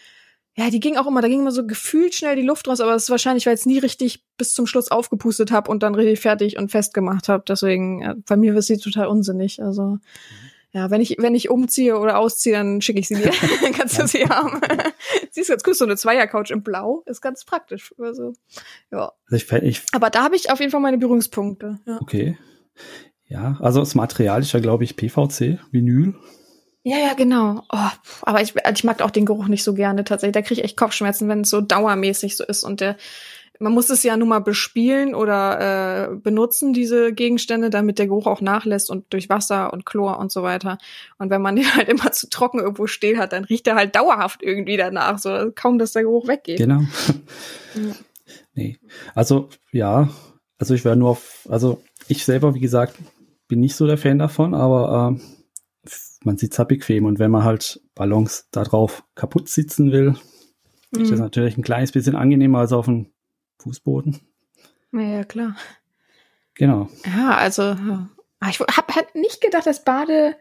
ja, die ging auch immer, da ging immer so gefühlt schnell die Luft raus, aber das ist wahrscheinlich, weil ich es nie richtig bis zum Schluss aufgepustet habe und dann richtig fertig und festgemacht habe. Deswegen, ja, bei mir ist sie total unsinnig. Also, ja, wenn ich, wenn ich umziehe oder ausziehe, dann schicke ich sie dir. dann <laughs> <laughs> kannst du sie haben. <laughs> sie ist ganz cool, so eine Zweier-Couch in Blau. Ist ganz praktisch. Also, ja. Also ich, ich, Aber da habe ich auf jeden Fall meine Berührungspunkte. Ja, okay. Ja, also das Material ist ja, glaube ich, PVC, Vinyl. Ja, ja genau. Oh, aber ich, ich mag auch den Geruch nicht so gerne tatsächlich. Da kriege ich echt Kopfschmerzen, wenn es so dauermäßig so ist und der man muss es ja nun mal bespielen oder äh, benutzen, diese Gegenstände, damit der Geruch auch nachlässt und durch Wasser und Chlor und so weiter. Und wenn man <laughs> den halt immer zu trocken irgendwo stehen hat, dann riecht er halt dauerhaft irgendwie danach, so kaum, dass der Geruch weggeht. Genau. Ja. <laughs> Nee. Also, ja, also ich wäre nur auf, also ich selber, wie gesagt, bin nicht so der Fan davon, aber ähm, man sitzt halt bequem und wenn man halt Ballons da drauf kaputt sitzen will, ist das Mhm. natürlich ein kleines bisschen angenehmer als auf dem Fußboden. Ja, klar. Genau. Ja, also. Ah, ich habe halt nicht gedacht, dass Bade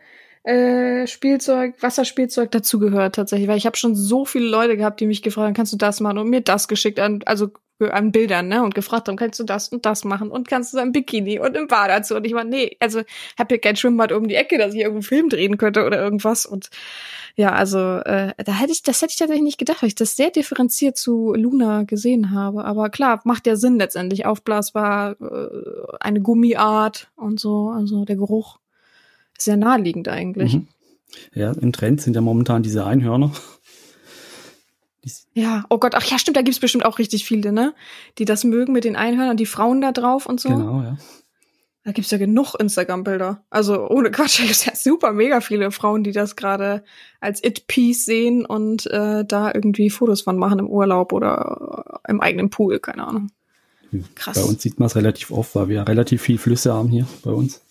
äh, Spielzeug, Wasserspielzeug dazugehört tatsächlich, weil ich habe schon so viele Leute gehabt, die mich gefragt haben, kannst du das machen und mir das geschickt an, also an Bildern, ne, und gefragt haben, kannst du das und das machen und kannst du ein Bikini und im Badeanzug und ich war nee, also hab hier kein Schwimmbad um die Ecke, dass ich irgendeinen Film drehen könnte oder irgendwas und ja, also äh, da hätte ich, das hätte ich tatsächlich nicht gedacht, weil ich das sehr differenziert zu Luna gesehen habe. Aber klar, macht ja Sinn letztendlich, aufblasbar, äh, eine Gummiart und so, also der Geruch ist sehr naheliegend eigentlich. Mhm. Ja, im Trend sind ja momentan diese Einhörner. Ja, oh Gott, ach ja, stimmt, da gibt's bestimmt auch richtig viele, ne? Die das mögen mit den Einhörnern, die Frauen da drauf und so. Genau, ja. Da gibt's ja genug Instagram-Bilder. Also ohne Quatsch, <laughs> da gibt's ja super mega viele Frauen, die das gerade als It-Piece sehen und äh, da irgendwie Fotos von machen im Urlaub oder äh, im eigenen Pool, keine Ahnung. Krass. Bei uns sieht man es relativ oft, weil wir relativ viel Flüsse haben hier bei uns.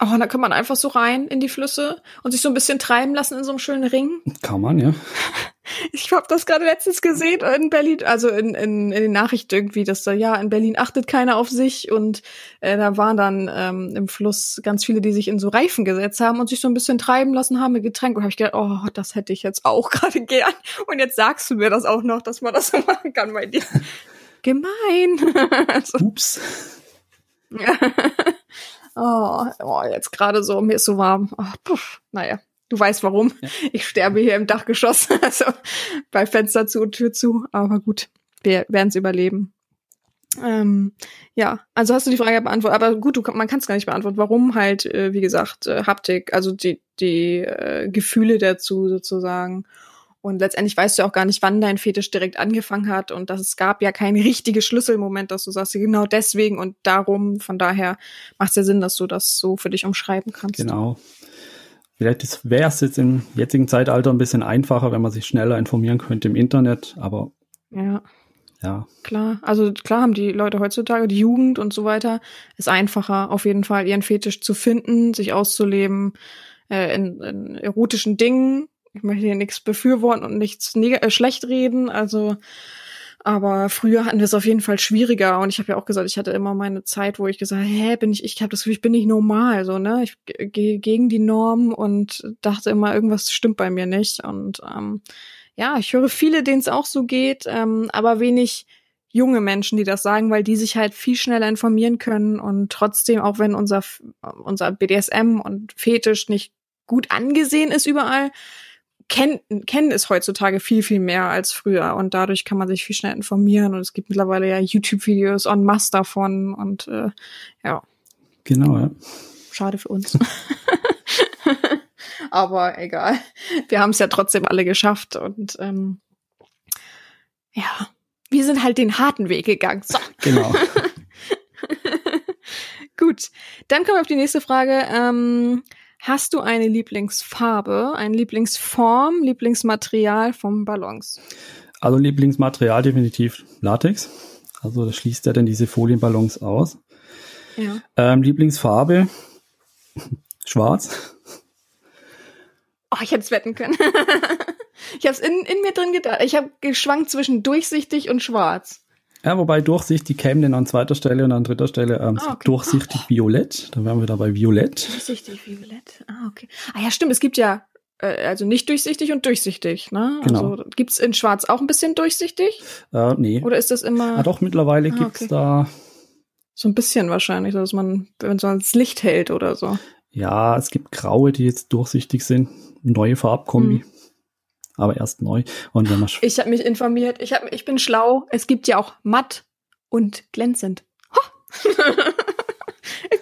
Oh, und da kann man einfach so rein in die Flüsse und sich so ein bisschen treiben lassen in so einem schönen Ring. Kann man, ja. <laughs> Ich habe das gerade letztens gesehen in Berlin, also in, in, in den Nachrichten irgendwie, dass da ja in Berlin achtet keiner auf sich und äh, da waren dann ähm, im Fluss ganz viele, die sich in so Reifen gesetzt haben und sich so ein bisschen treiben lassen haben mit Getränk und habe ich gedacht, oh, das hätte ich jetzt auch <laughs> gerade gern. Und jetzt sagst du mir das auch noch, dass man das so <laughs> machen kann bei dir. Gemein. also, Ups. Oh, oh, jetzt gerade so, mir ist so warm. Oh, puff, naja. Du weißt warum. Ja. Ich sterbe hier im Dachgeschoss, <laughs> also bei Fenster zu und Tür zu. Aber gut, wir werden es überleben. Ähm, ja, also hast du die Frage beantwortet. Aber gut, du, man kann es gar nicht beantworten. Warum halt, äh, wie gesagt, äh, Haptik, also die, die äh, Gefühle dazu sozusagen. Und letztendlich weißt du auch gar nicht, wann dein Fetisch direkt angefangen hat. Und dass es gab ja kein richtiges Schlüsselmoment, dass du sagst, genau deswegen und darum. Von daher macht es ja Sinn, dass du das so für dich umschreiben kannst. Genau. Vielleicht wäre es jetzt im jetzigen Zeitalter ein bisschen einfacher, wenn man sich schneller informieren könnte im Internet, aber Ja. ja, Klar, also klar haben die Leute heutzutage, die Jugend und so weiter, ist einfacher, auf jeden Fall ihren Fetisch zu finden, sich auszuleben äh, in, in erotischen Dingen. Ich möchte hier nichts befürworten und nichts äh, schlecht reden, also aber früher hatten wir es auf jeden Fall schwieriger und ich habe ja auch gesagt, ich hatte immer meine Zeit, wo ich gesagt hä, bin ich, ich habe das Gefühl, ich bin nicht normal, so, ne? Ich gehe gegen die Norm und dachte immer, irgendwas stimmt bei mir nicht. Und ähm, ja, ich höre viele, denen es auch so geht, ähm, aber wenig junge Menschen, die das sagen, weil die sich halt viel schneller informieren können und trotzdem, auch wenn unser, unser BDSM und Fetisch nicht gut angesehen ist überall, kennen, kennen es heutzutage viel, viel mehr als früher und dadurch kann man sich viel schneller informieren und es gibt mittlerweile ja YouTube-Videos en masse davon und äh, ja, genau, ja. schade für uns. <laughs> Aber egal. Wir haben es ja trotzdem alle geschafft und ähm, ja, wir sind halt den harten Weg gegangen. So, Genau. <laughs> gut. Dann kommen wir auf die nächste Frage. Ähm, hast du eine Lieblingsfarbe, eine Lieblingsform, Lieblingsmaterial vom Ballons? Also Lieblingsmaterial definitiv Latex. Also das schließt ja dann diese Folienballons aus. Ja. Ähm, Lieblingsfarbe Schwarz. Oh, ich hätte es wetten können. <laughs> ich habe es in, in mir drin gedacht. Ich habe geschwankt zwischen durchsichtig und schwarz. Ja, wobei durchsichtig käme dann an zweiter Stelle und an dritter Stelle ähm, Ah, okay. durchsichtig Violett. Da wären wir dabei Violett. Durchsichtig, violett. Ah, okay. Ah ja, stimmt. Es gibt ja äh, also nicht durchsichtig und durchsichtig, ne? Genau. Also gibt's in Schwarz auch ein bisschen durchsichtig? Äh, nee. Oder ist das immer Ah, doch, mittlerweile Ah, gibt's okay. da, so ein bisschen wahrscheinlich, dass man, wenn so ans Licht hält oder so? ja, es gibt graue, die jetzt durchsichtig sind. Neue Farbkombi. Hm. Aber erst neu. Und wenn man Ich habe mich informiert. Ich, hab, ich bin schlau. Es gibt ja auch matt und glänzend. <laughs>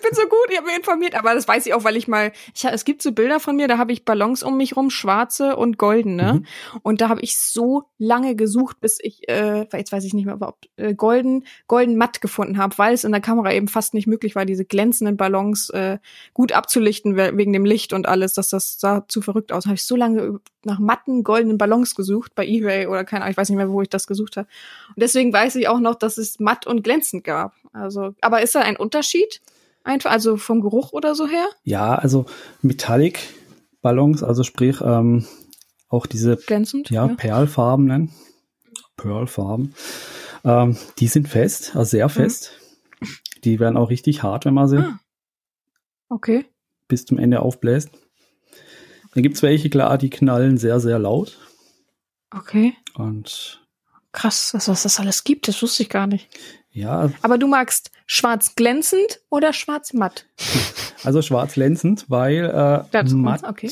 Bin so gut, ich habe mich informiert, aber das weiß ich auch, weil ich mal, ich, es gibt so Bilder von mir, da habe ich Ballons um mich rum, schwarze und goldene. Mhm. Und da habe ich so lange gesucht, bis ich, äh, jetzt weiß ich nicht mehr, ob äh, golden, golden matt gefunden habe, weil es in der Kamera eben fast nicht möglich war, diese glänzenden Ballons äh, gut abzulichten we- wegen dem Licht und alles, dass das sah zu verrückt aus. Habe ich so lange nach matten goldenen Ballons gesucht bei eBay oder keine Ahnung, ich weiß nicht mehr, wo ich das gesucht habe. Und deswegen weiß ich auch noch, dass es matt und glänzend gab. Also, aber ist da ein Unterschied? Einfach, also vom Geruch oder so her? ja, also Metallic Ballons, also sprich ähm, auch diese Glänzend? ja, Perlfarbenen, Pearlfarben, ähm, die sind fest, also sehr fest. Die werden auch richtig hart, wenn man sie Ah. Okay. bis zum Ende aufbläst. Dann gibt's welche, klar, die knallen sehr, sehr laut. Okay. Und Krass, dass was das alles gibt, das wusste ich gar nicht. Ja, Aber du magst schwarz glänzend oder schwarz matt? <laughs> also schwarz glänzend, weil äh, matt okay.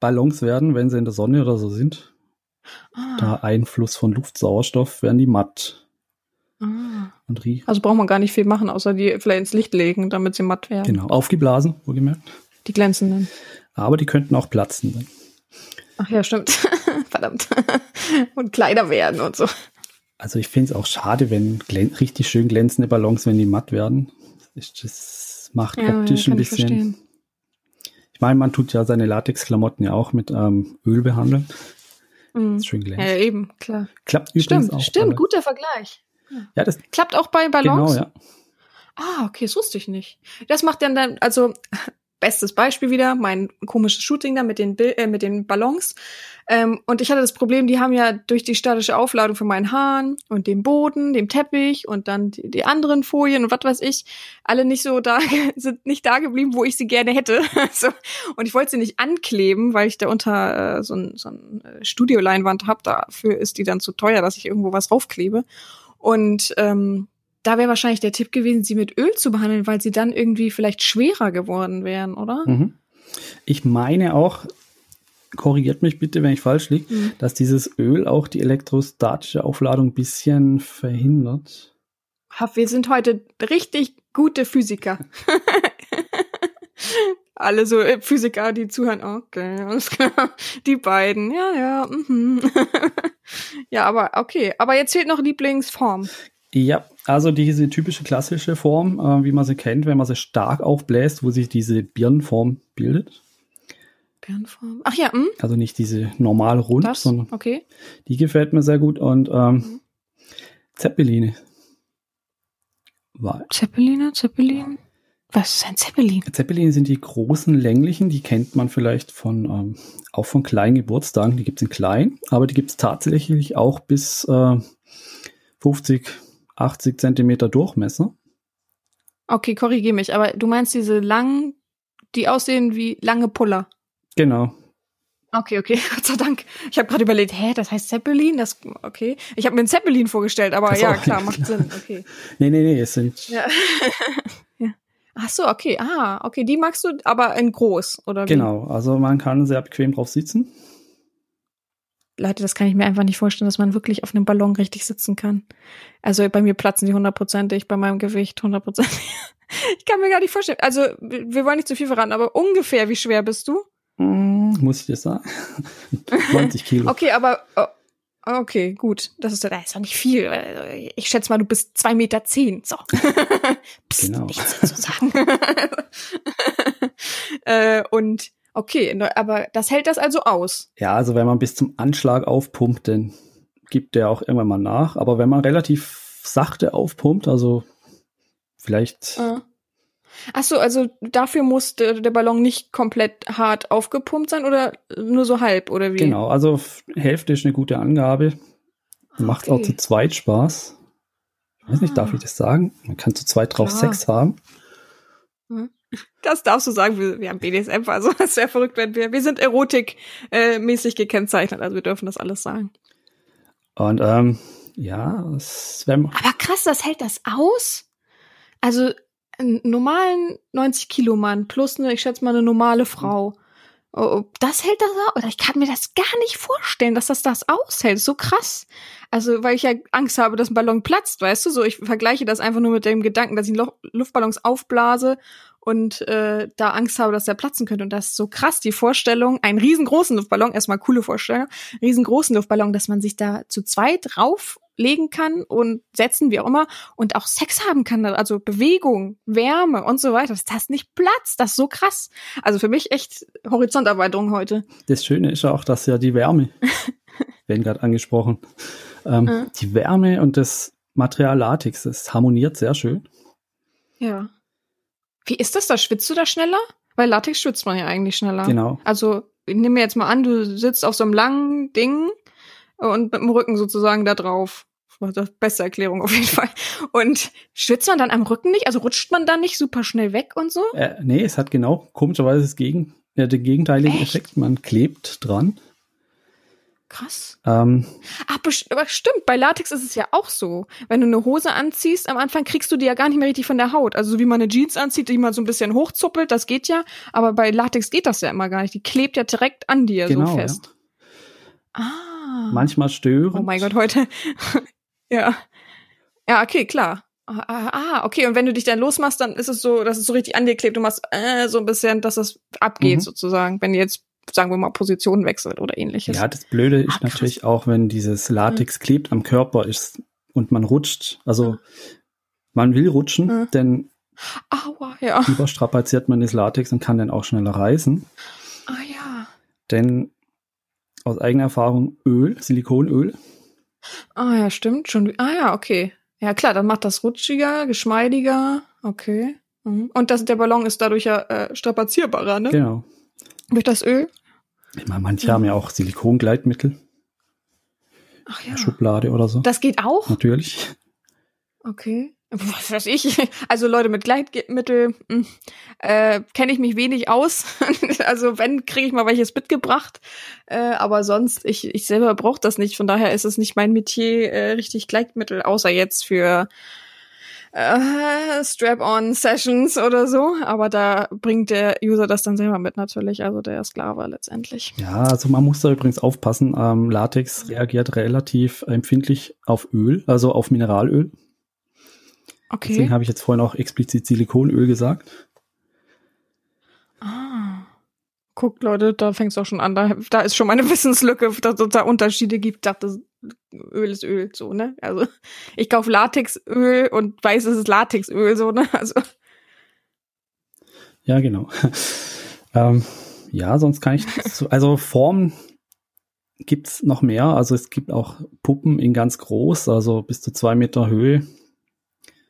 Ballons werden, wenn sie in der Sonne oder so sind, Ah, da Einfluss von Luftsauerstoff, werden die matt ah. und riechen. Also braucht man gar nicht viel machen, außer die vielleicht ins Licht legen, damit sie matt werden. Genau, aufgeblasen, wohlgemerkt. Die glänzenden. Aber die könnten auch platzen. Ach ja, stimmt. <laughs> Verdammt. <laughs> und kleiner werden und so. Also ich finde es auch schade, wenn richtig schön glänzende Ballons, wenn die matt werden. Das, macht optisch ein ich bisschen. verstehen. Ich meine, man tut ja seine Latexklamotten ja auch mit ähm, Öl behandeln. Mhm. Schön glänzend. Ja, eben, klar. Klappt übrigens Stimmt, auch. stimmt, alle. guter Vergleich. Ja, das Klappt auch bei Ballons? genau, ja. Ah, okay, das wusste ich nicht. Das macht dann dann, also bestes Beispiel wieder, mein komisches Shooting da mit den, Bil äh, mit den Ballons. Ähm, und ich hatte das Problem, die haben ja durch die statische Aufladung von meinen Haaren und dem Boden, dem Teppich und dann die, die anderen Folien und was weiß ich, alle nicht so da, <laughs> sind nicht da geblieben, wo ich sie gerne hätte. <laughs> so. Und ich wollte sie nicht ankleben, weil ich da unter äh, so ein, so ein äh, Studioleinwand hab. Dafür ist die dann zu teuer, dass ich irgendwo was raufklebe. Und ähm, da wäre wahrscheinlich der Tipp gewesen, sie mit Öl zu behandeln, weil sie dann irgendwie vielleicht schwerer geworden wären, oder? Mhm. Ich meine auch, korrigiert mich bitte, wenn ich falsch liege, Mhm. dass dieses Öl auch die elektrostatische Aufladung ein bisschen verhindert. Wir sind heute richtig gute Physiker. <laughs> Alle so äh, Physiker, die zuhören, okay, alles klar. Die beiden, ja, ja. Mhm. <laughs> ja, aber okay. Aber jetzt fehlt noch Lieblingsform. Ja, also diese typische klassische Form, äh, wie man sie kennt, wenn man sie stark aufbläst, wo sich diese Birnenform bildet. Birnenform. Ach ja, hm, Also nicht diese normal rund, das, sondern okay. die gefällt mir sehr gut. Und ähm, Zeppeline. Weil Zeppeline, Zeppelin. Was ist ein Zeppelin? Zeppeline sind die großen länglichen, die kennt man vielleicht von ähm, auch von kleinen Geburtstagen, die gibt's in klein, aber die gibt's tatsächlich auch bis äh, 50, 80 Zentimeter Durchmesser. Okay, korrigier mich, aber du meinst diese langen, die aussehen wie lange Puller. Genau. Okay, okay, <laughs> Gott sei Dank. Ich habe gerade überlegt, hä, das heißt Zeppelin? Das okay. Ich habe mir einen Zeppelin vorgestellt, aber Das ja, klar, ja, macht. Sinn. <laughs> Okay. Nee, nee, nee, es sind Ja. <laughs> ja. Ach so, okay. Ah, okay, die magst du aber in groß oder wie? genau, also man kann sehr bequem drauf sitzen. Leute, das kann ich mir einfach nicht vorstellen, dass man wirklich auf einem Ballon richtig sitzen kann. Also bei mir platzen die hundertprozentig, bei meinem Gewicht hundertprozentig. <laughs> Ich kann mir gar nicht vorstellen. Also wir wollen nicht zu viel verraten, aber ungefähr wie schwer bist du? Hm, muss ich das sagen? <laughs> 90 Kilo. Okay, aber oh, okay, gut. Das ist, das ist doch nicht viel. Ich schätze mal, du bist zwei Meter zehn. So. <laughs> Psst, Genau. nichts dazu sagen. äh, und okay, ne, aber das hält das also aus. Ja, also wenn man bis zum Anschlag aufpumpt, dann gibt der auch irgendwann mal nach. Aber wenn man relativ sachte aufpumpt, also vielleicht Äh. Ach so, also dafür muss der, der Ballon nicht komplett hart aufgepumpt sein oder nur so halb oder wie? Genau, also Hälfte ist eine gute Angabe. Macht auch Okay. zu zweit Spaß. Ich weiß nicht, darf Ah. ich das sagen? Man kann zu zweit drauf Klar. Sex haben. Das darfst du sagen, wir, wir haben BDSM, also <laughs> das ist sehr verrückt, wenn wir, wir sind erotikmäßig äh, mäßig gekennzeichnet, also wir dürfen das alles sagen. Und ähm, ja, es, wenn man, Aber krass, das hält das aus? Also einen normalen 90 Kilo Mann plus eine, ich schätze mal eine normale Frau. Oh, das hält das aus? Oder ich kann mir das gar nicht vorstellen, dass das das aushält. So krass. Also, weil ich ja Angst habe, dass ein Ballon platzt, weißt du? So, ich vergleiche das einfach nur mit dem Gedanken, dass ich Lo Luftballons aufblase und äh, da Angst habe, dass der platzen könnte. Und das ist so krass, die Vorstellung, einen riesengroßen Luftballon, erstmal coole Vorstellung, riesengroßen Luftballon, dass man sich da zu zweit drauflegen kann und setzen, wie auch immer, und auch Sex haben kann, also Bewegung, Wärme und so weiter, dass das nicht platzt, das ist so krass. Also für mich echt Horizonterweiterung heute. das Schöne ist auch, dass ja die Wärme, <laughs> werden gerade angesprochen, ähm, Mhm. die Wärme und das Material Latex, das harmoniert sehr schön. Ja. Wie ist das da? Schwitzt du da schneller? Weil Latex schwitzt man ja eigentlich schneller. Genau. Also, ich nehme mir jetzt mal an, du sitzt auf so einem langen Ding und mit dem Rücken sozusagen da drauf. Das beste Erklärung auf jeden Fall. Und schwitzt man dann am Rücken nicht? Also rutscht man dann nicht super schnell weg und so? Äh, nee, es hat genau komischerweise das Gegen, ja, den gegenteiligen Echt? Effekt. Man klebt dran. Krass. Ähm, Ach, aber stimmt, bei Latex ist es ja auch so. Wenn du eine Hose anziehst, am Anfang kriegst du die ja gar nicht mehr richtig von der Haut. Also so wie man eine Jeans anzieht, die man so ein bisschen hochzuppelt, das geht ja. Aber bei Latex geht das ja immer gar nicht. Die klebt ja direkt an dir genau. so Ja. fest. Ah. Manchmal störend. Oh mein Gott, heute. <laughs> ja. Ja, okay, klar. Ah, ah, ah, okay. Und wenn du dich dann losmachst, dann ist es so, dass es so richtig an dir klebt. Du machst äh, so ein bisschen, dass es abgeht Mhm. sozusagen. Wenn ihr jetzt, sagen wir mal, Positionen wechselt oder ähnliches. Ja, das Blöde ist krass. natürlich auch, wenn dieses Latex klebt am Körper ist und man rutscht. Also man will rutschen, Mhm. denn Aua, ja. überstrapaziert man das Latex und kann dann auch schneller reißen. Ah ja. Denn aus eigener Erfahrung Öl, Silikonöl, Ah ja, stimmt. Schon. Ah ja, okay. Ja klar, dann macht das rutschiger, geschmeidiger. Okay. Mhm. Und das, der Ballon ist dadurch ja äh, strapazierbarer, ne? Genau. Durch das Öl. Ich meine, manche haben ja auch Silikongleitmittel, Ach ja. Schublade oder so. Das geht auch? Natürlich. Okay. Was weiß ich? Also Leute mit Gleitmittel mh, äh, kenne ich mich wenig aus. <laughs> also wenn, kriege ich mal welches mitgebracht. Äh, aber sonst, ich, ich selber brauche das nicht. Von daher ist es nicht mein Metier, äh, richtig Gleitmittel, außer jetzt für äh, Strap-on-Sessions oder so. Aber da bringt der User das dann selber mit natürlich, also der Sklave letztendlich. Ja, also man muss da übrigens aufpassen. Ähm, Latex reagiert relativ empfindlich auf Öl, also auf Mineralöl. Okay. Deswegen habe ich jetzt vorhin auch explizit Silikonöl gesagt. Ah. Guckt, Leute, da fängt's auch schon an. Da, da ist schon mal eine Wissenslücke, dass es da Unterschiede gibt. Ich dachte, Öl ist Öl, so, ne? Also, ich kaufe Latexöl und weiß, es ist Latexöl, so, ne? Also, Ja, genau. <laughs> ähm, ja, sonst kann ich, so, also Formen gibt's noch mehr. Also es gibt auch Puppen in ganz groß, also bis zu zwei Meter Höhe.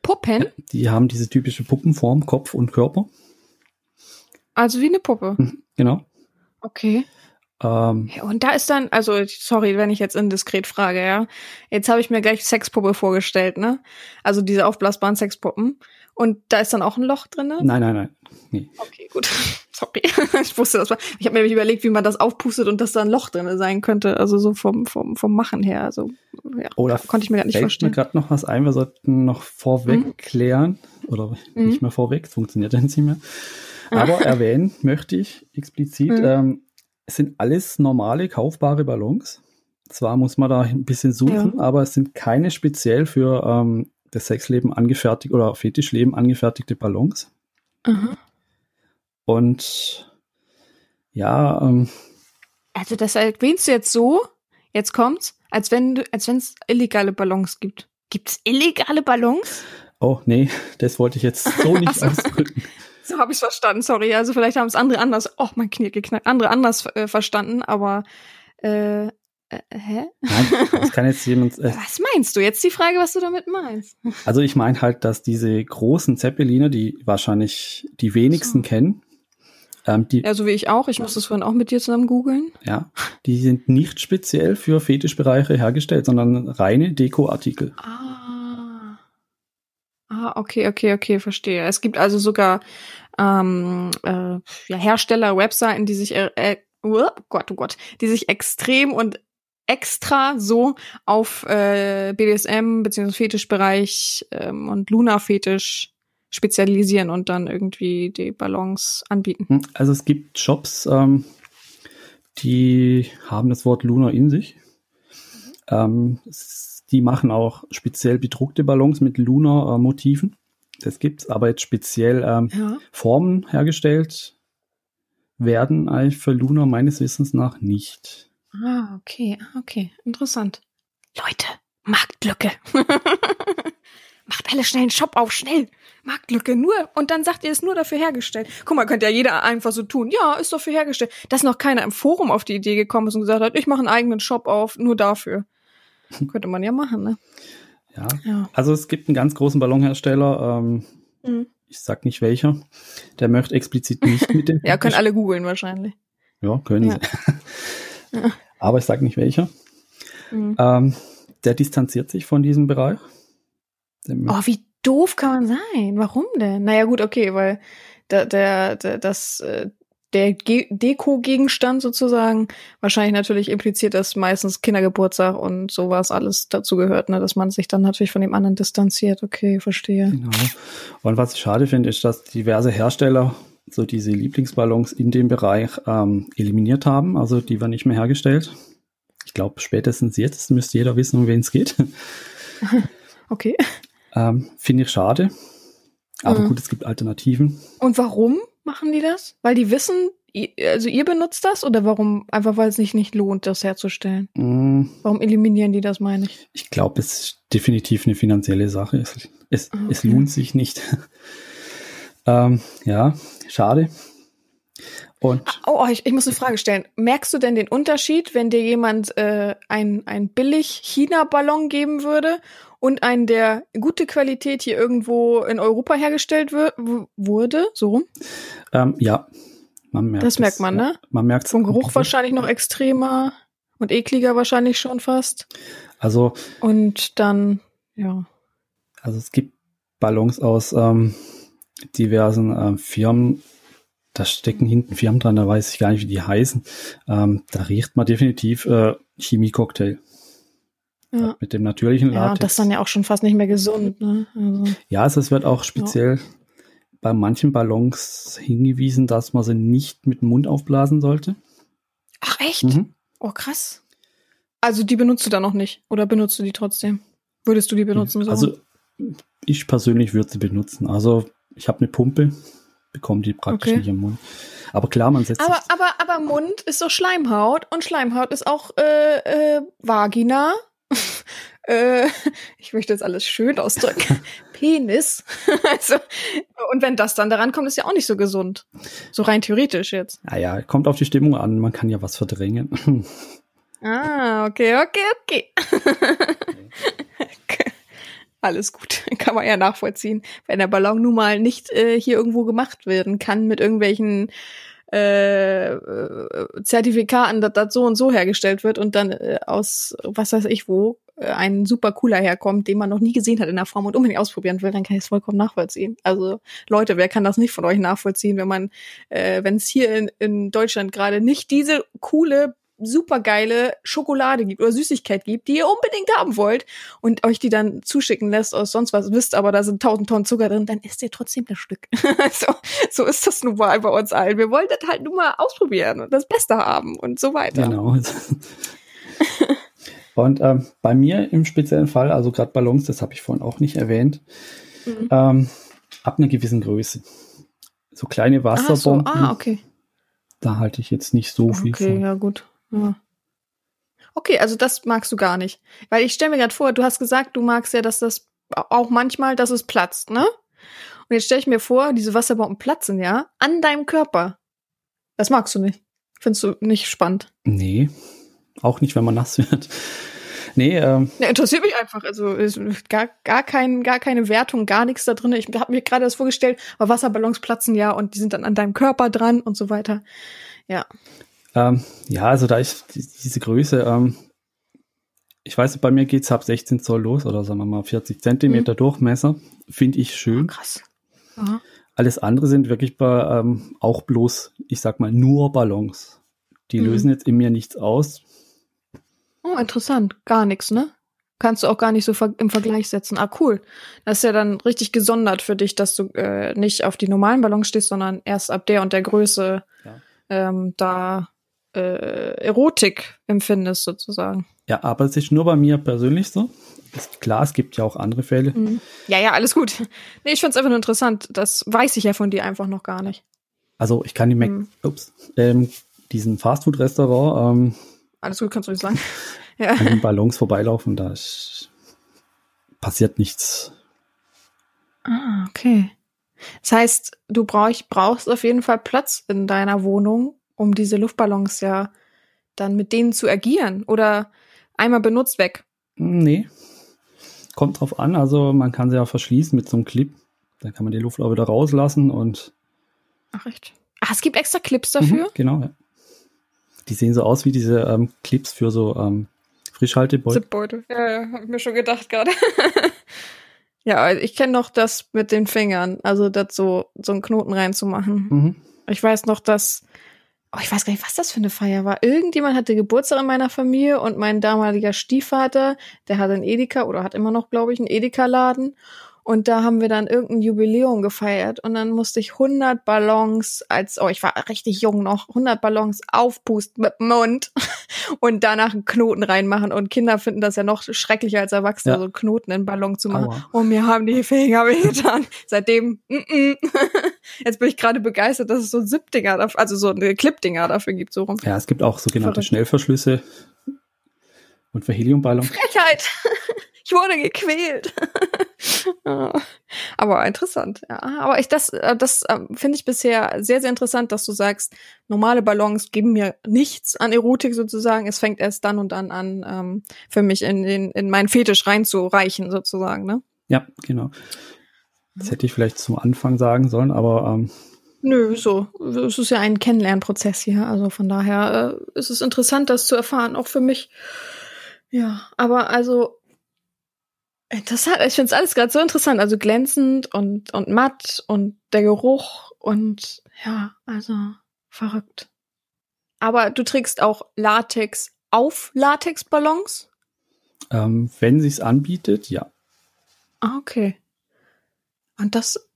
Puppen? Die haben diese typische Puppenform, Kopf und Körper. Also wie eine Puppe. Mhm, Genau. Okay. Ähm, und da ist dann, also, sorry, wenn ich jetzt indiskret frage, ja. Jetzt habe ich mir gleich Sexpuppe vorgestellt, ne? Also diese aufblasbaren Sexpuppen. Und da ist dann auch ein Loch drin, ne? nein, nein, nein. Nee. Okay, gut. <laughs> Sorry. <laughs> ich wusste das mal. Ich habe mir nämlich überlegt, wie man das aufpustet und dass da ein Loch drin sein könnte. Also so vom, vom, vom Machen her. Also, ja. Oder Konnte ich mir gar nicht vorstellen. mir gerade noch was ein. Wir sollten noch vorweg Mhm. klären. Oder Mhm. nicht mehr vorweg, es funktioniert ja nicht mehr. Aber erwähnen möchte ich explizit, Mhm. ähm, es sind alles normale, kaufbare Ballons. Zwar muss man da ein bisschen suchen, aber es sind keine speziell für ähm, das Sexleben angefertigt oder Fetischleben angefertigte Ballons. Aha. Und ja, ähm, Also das erwähnst du jetzt so, jetzt kommt's, als wenn du, als wenn es illegale Ballons gibt. Gibt's illegale Ballons? oh nee, das wollte ich jetzt so <laughs> nicht ausdrücken. <laughs> So habe ich verstanden, sorry. Also vielleicht haben es andere anders, oh, mein Knie geknackt, andere anders äh, verstanden, aber äh, äh, hä? Nein, das kann jetzt jemand. Äh, <laughs> Was meinst du? Jetzt die Frage, was du damit meinst. <laughs> Also ich meine halt, dass diese großen Zeppeliner, die wahrscheinlich die wenigsten So. kennen, ähm, die, Ja, so wie ich auch. Ich muss das vorhin auch mit dir zusammen googeln. ja, die sind nicht speziell für Fetischbereiche hergestellt, sondern reine Dekoartikel. Ah. Ah, okay, okay, okay, verstehe. Es gibt also sogar ähm, äh, ja, Hersteller, Webseiten, die sich äh, oh Gott, oh Gott, die sich extrem und extra so auf äh, BDSM bzw. Fetischbereich ähm, und Luna-Fetisch spezialisieren und dann irgendwie die Ballons anbieten. Hm, Also es gibt Shops, ähm, die haben das Wort Luna in sich. Ähm, s- die machen auch speziell bedruckte Ballons mit Luna-Motiven. Das gibt's, aber jetzt speziell ähm, Ja. Formen hergestellt werden eigentlich für Luna meines Wissens nach nicht. Ah, okay, ah, okay, interessant. Leute, Marktlücke. <laughs> Macht alle schnell einen Shop auf, schnell. Marktlücke, nur. Und dann sagt ihr, es ist nur dafür hergestellt. Guck mal, könnte ja jeder einfach so tun. Ja, ist dafür hergestellt. Dass noch keiner im Forum auf die Idee gekommen ist und gesagt hat, ich mache einen eigenen Shop auf, nur dafür. <laughs> Könnte man ja machen, ne? Ja. Ja. Also es gibt einen ganz großen Ballonhersteller, ähm, Mhm. ich sag nicht welcher, der möchte explizit nicht mit dem. <laughs> Ja, können alle googeln wahrscheinlich. Ja, können Ja. <laughs> sie. Aber ich sag nicht welcher. Mhm. Ähm, der distanziert sich von diesem Bereich. Oh, wie doof kann man sein? Warum denn? Naja, gut, okay, weil der, der, der das, äh, der Ge- Deko-Gegenstand sozusagen wahrscheinlich natürlich impliziert, dass meistens Kindergeburtstag und sowas alles dazu gehört, ne, dass man sich dann natürlich von dem anderen distanziert. Okay, verstehe. Genau. Und was ich schade finde, ist, dass diverse Hersteller so diese Lieblingsballons in dem Bereich ähm, eliminiert haben. Also die werden nicht mehr hergestellt. Ich glaube, spätestens jetzt müsste jeder wissen, um wen es geht. <laughs> Okay. ähm, finde ich schade. Aber Mhm. gut, es gibt Alternativen. Und warum machen die das? Weil die wissen, also ihr benutzt das oder warum? Einfach weil es sich nicht lohnt, das herzustellen. Mm, Warum eliminieren die das, meine ich? Ich glaube, es ist definitiv eine finanzielle Sache. Es, es, Ah, es okay. lohnt sich nicht. <laughs> ähm, ja, schade. Und Oh, oh, ich, ich muss eine Frage stellen. Merkst du denn den Unterschied, wenn dir jemand äh, ein, ein billig China-Ballon geben würde und einen, der gute Qualität hier irgendwo in Europa hergestellt wurde? So rum? ähm, ja, man merkt Das merkt man, ne? Man merkt Vom Geruch wahrscheinlich noch extremer und ekliger wahrscheinlich schon fast. Also, Und dann, ja. also es gibt Ballons aus ähm, diversen ähm, Firmen. Da stecken hinten Firmen dran, da weiß ich gar nicht, wie die heißen. Ähm, da riecht man definitiv äh, Chemie-Cocktail. Ja. Mit dem natürlichen Ja, und Latex. das ist dann ja auch schon fast nicht mehr gesund, ne? Also, Ja, also es wird auch speziell bei manchen Ballons hingewiesen, dass man sie nicht mit dem Mund aufblasen sollte. ach, echt? Mhm. Oh, krass. Also die benutzt du dann noch nicht? Oder benutzt du die trotzdem? Würdest du die benutzen? So? Also ich persönlich würde sie benutzen. Also ich habe eine Pumpe, bekomme die praktisch Okay. nicht im Mund. Aber klar, man setzt aber, sich, aber, aber Mund ist doch Schleimhaut und Schleimhaut ist auch äh, äh, Vagina. <laughs> äh, ich möchte jetzt alles schön ausdrücken. <laughs> Penis. <laughs> also, und wenn das dann daran kommt, ist ja auch nicht so gesund. So rein theoretisch jetzt. naja, kommt auf die Stimmung an, man kann ja was verdrängen. Ah, okay, okay, okay. Alles gut, <laughs> kann man ja nachvollziehen. Wenn der Ballon nun mal nicht äh, hier irgendwo gemacht werden kann mit irgendwelchen äh, äh, Zertifikaten, dass das so und so hergestellt wird und dann äh, aus was weiß ich wo äh, ein super cooler herkommt, den man noch nie gesehen hat in der Form und unbedingt ausprobieren will, dann kann ich es vollkommen nachvollziehen. Also Leute, wer kann das nicht von euch nachvollziehen, wenn man, äh, wenn es hier in, in Deutschland gerade nicht diese coole supergeile Schokolade gibt oder Süßigkeit gibt, die ihr unbedingt haben wollt und euch die dann zuschicken lässt aus sonst was, wisst aber, da sind tausend Tonnen Zucker drin, dann isst ihr trotzdem das Stück. <laughs> so, so ist das nun mal bei uns allen. Wir wollen das halt nur mal ausprobieren und das Beste haben und so weiter. genau. Und ähm, bei mir im speziellen Fall, also gerade Ballons, das habe ich vorhin auch nicht erwähnt, Mhm. ähm, ab einer gewissen Größe. So kleine Ah, so, Wasserbomben, ah, okay. da halte ich jetzt nicht so viel Okay, von. ja gut. Ja. Okay, also das magst du gar nicht. Weil ich stelle mir gerade vor, du hast gesagt, du magst ja, dass das auch manchmal, dass es platzt, ne? Und jetzt stelle ich mir vor, diese Wasserbomben platzen ja an deinem Körper. Das magst du nicht. Findest du nicht spannend. Nee, auch nicht, wenn man nass wird. Nee, ähm, Ja, interessiert mich einfach. Also ist gar, gar, kein, gar keine Wertung, gar nichts da drin. Ich habe mir gerade das vorgestellt, aber Wasserballons platzen ja und die sind dann an deinem Körper dran und so weiter. Ja. Ähm, ja, also da ist die- diese Größe, ähm, ich weiß, bei mir geht's ab 16 Zoll los oder sagen wir mal 40 Zentimeter Durchmesser. Finde ich schön. Krass. Aha. Alles andere sind wirklich bei, ähm, auch bloß, ich sag mal, nur Ballons. Die Mhm. lösen jetzt in mir nichts aus. Oh, interessant. Gar nichts, ne? Kannst du auch gar nicht so ver im Vergleich setzen. Ah, cool. Das ist ja dann richtig gesondert für dich, dass du äh, nicht auf die normalen Ballons stehst, sondern erst ab der und der Größe Ja. ähm, da äh, Erotik empfindest, sozusagen. Ja, aber es ist nur bei mir persönlich so. Ist klar, es gibt ja auch andere Fälle. Ja, ja, alles gut. <laughs> Nee, ich find's einfach nur interessant. Das weiß ich ja von dir einfach noch gar nicht. Also ich kann die Mac, Mhm. ups, ähm, diesen Fastfood-Restaurant ähm, Alles gut, kannst du nicht sagen. Ja. <laughs> an den Ballons vorbeilaufen, da ist, passiert nichts. Ah, okay. Das heißt, du brauch, brauchst auf jeden Fall Platz in deiner Wohnung, um diese Luftballons ja dann mit denen zu agieren. Oder einmal benutzt weg. Nee. Kommt drauf an, also man kann sie ja verschließen mit so einem Clip. Dann kann man die Luft auch wieder rauslassen und Ach, echt? Ach, es gibt extra Clips dafür? Mhm, genau, ja. Die sehen so aus wie diese ähm, Clips für so ähm, Frischhaltebeutel. Zipbeutel. Ja, ja, hab ich mir schon gedacht gerade. <laughs> ja, ich kenne noch das mit den Fingern. Also, das so, so einen Knoten reinzumachen. Mhm. Ich weiß noch, dass, oh, ich weiß gar nicht, was das für eine Feier war. Irgendjemand hatte Geburtstag in meiner Familie und mein damaliger Stiefvater, der hatte einen Edeka oder hat immer noch, glaube ich, einen Edeka-Laden. Und da haben wir dann irgendein Jubiläum gefeiert und dann musste ich 100 Ballons als, oh, ich war richtig jung noch, 100 Ballons aufpusten mit dem Mund <laughs> und danach einen Knoten reinmachen. Und Kinder finden das ja noch schrecklicher als Erwachsene, Ja. so einen Knoten in den Ballon zu machen. Aua. Und mir haben die Finger wehgetan. Seitdem, mm -mm. <laughs> jetzt bin ich gerade begeistert, dass es so Zip-Dinger, dafür- also so eine Clip-Dinger dafür gibt, so rum. Ja, es gibt auch sogenannte. Schnellverschlüsse und für Heliumballon. Frechheit! <laughs> ich wurde gequält. <laughs> aber interessant, ja. Aber ich das, äh, das äh, finde ich bisher sehr, sehr interessant, dass du sagst, normale Ballons geben mir nichts an Erotik sozusagen. Es fängt erst dann und dann an, ähm, für mich in, den in meinen Fetisch reinzureichen, sozusagen, ne? Ja, genau. Das hätte ich vielleicht zum Anfang sagen sollen, aber ähm, Nö, so. Es ist ja ein Kennenlernprozess hier. Also von daher äh, ist es interessant, das zu erfahren, auch für mich. Ja, aber also interessant. Ich finde es alles gerade so interessant. Also glänzend und, und matt und der Geruch und ja, also verrückt. Aber du trägst auch Latex auf Latexballons? ähm, wenn sich's anbietet, ja. Ah, okay. Und das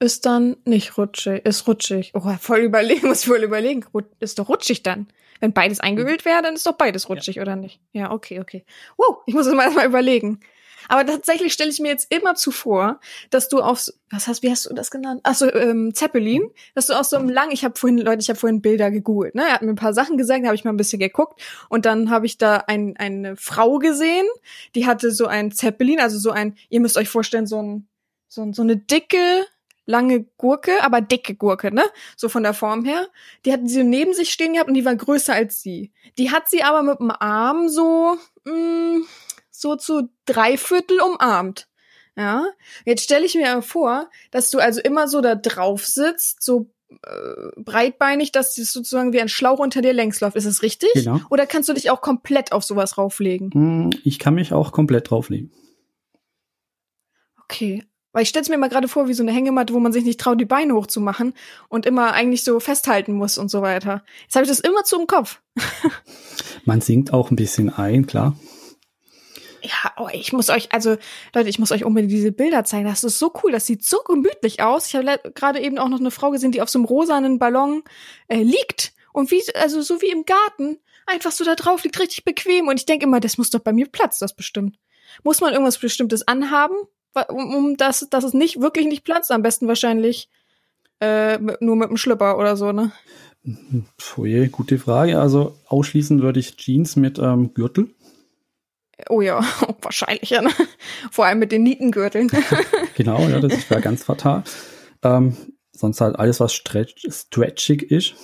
ist dann nicht rutschig, ist rutschig. Oh, voll überlegen, <laughs> muss ich voll überlegen. Ist doch rutschig dann. Wenn beides eingeölt wäre, dann ist doch beides rutschig, oder nicht? Ja, okay, okay. Wow, ich muss es mal erstmal überlegen. Aber tatsächlich stelle ich mir jetzt immer zu vor, dass du auf, was hast, wie hast du das genannt? Ach so, ähm, Zeppelin, dass du aus so einem lang, ich habe vorhin, Leute, ich habe vorhin Bilder gegoogelt, ne? Er hat mir ein paar Sachen gesagt, da habe ich mal ein bisschen geguckt und dann habe ich da ein, eine Frau gesehen, die hatte so ein Zeppelin, also so ein, ihr müsst euch vorstellen, so ein, so, so eine dicke, lange Gurke, aber dicke Gurke, ne? So von der Form her. Die hatten sie so neben sich stehen gehabt und die war größer als sie. Die hat sie aber mit dem Arm so, mh, so zu drei Viertel umarmt. Ja, jetzt stelle ich mir vor, dass du also immer so da drauf sitzt, so äh, breitbeinig, dass das sozusagen wie ein Schlauch unter dir längs läuft. Ist es richtig? Genau. Oder kannst du dich auch komplett auf sowas rauflegen? Hm, Ich kann mich auch komplett drauflegen. Okay. Weil ich stell's mir mal gerade vor, wie so eine Hängematte, wo man sich nicht traut, die Beine hochzumachen und immer eigentlich so festhalten muss und so weiter. Jetzt habe ich das immer zu im Kopf. <laughs> Man sinkt auch ein bisschen ein, klar. Ja, oh, ich muss euch, also Leute, ich muss euch unbedingt diese Bilder zeigen. Das ist so cool, das sieht so gemütlich aus. Ich habe gerade eben auch noch eine Frau gesehen, die auf so einem rosanen Ballon äh, liegt und wie, also so wie im Garten, einfach so da drauf liegt, richtig bequem. Und ich denke immer, das muss doch bei mir Platz, das bestimmt. Muss man irgendwas Bestimmtes anhaben, um, um dass, dass es nicht wirklich nicht platzt? Am besten wahrscheinlich äh, nur mit dem Schlüpper oder so, ne? Pfui, gute Frage. Also ausschließen würde ich Jeans mit ähm, Gürtel. Oh ja, <laughs> wahrscheinlich, ja. Ne? Vor allem mit den Nietengürteln. <laughs> Genau, ja, das wäre ganz fatal. Ähm, sonst halt alles, was stretch, stretchig ist,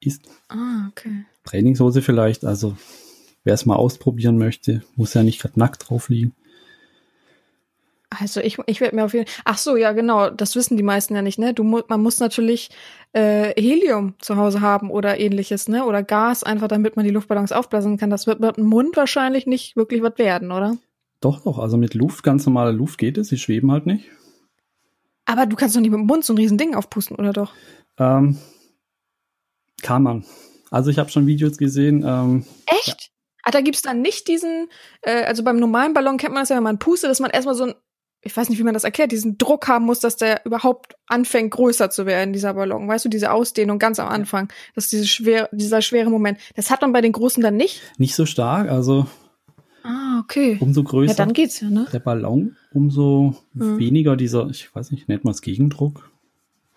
ist ah, okay. Trainingshose vielleicht. Also wer es mal ausprobieren möchte, muss ja nicht gerade nackt drauf liegen. Also ich, ich werde mir auf jeden Ach so, ja genau, das wissen die meisten ja nicht, ne? Du mu man muss natürlich äh, Helium zu Hause haben oder ähnliches, ne? Oder Gas, einfach damit man die Luftballons aufblasen kann. Das wird mit dem Mund wahrscheinlich nicht wirklich was werden, oder? Doch, doch, also mit Luft, ganz normale Luft geht es, sie schweben halt nicht. Aber du kannst doch nicht mit dem Mund so ein riesen Ding aufpusten, oder doch? Ähm, kann man. Also ich habe schon Videos gesehen, ähm, Echt? Ah, da gibt's dann nicht diesen, äh, also beim normalen Ballon kennt man das ja, wenn man pustet, dass man erstmal so ein, ich weiß nicht, wie man das erklärt, diesen Druck haben muss, dass der überhaupt anfängt, größer zu werden, dieser Ballon. Weißt du, diese Ausdehnung ganz am Anfang. Das ist diese schwer, dieser schwere Moment. Das hat man bei den Großen dann nicht? nicht so stark, also Ah, okay. umso größer Ja, dann geht's ja, ne? der Ballon, umso Mhm. weniger dieser, ich weiß nicht, nennt man es Gegendruck?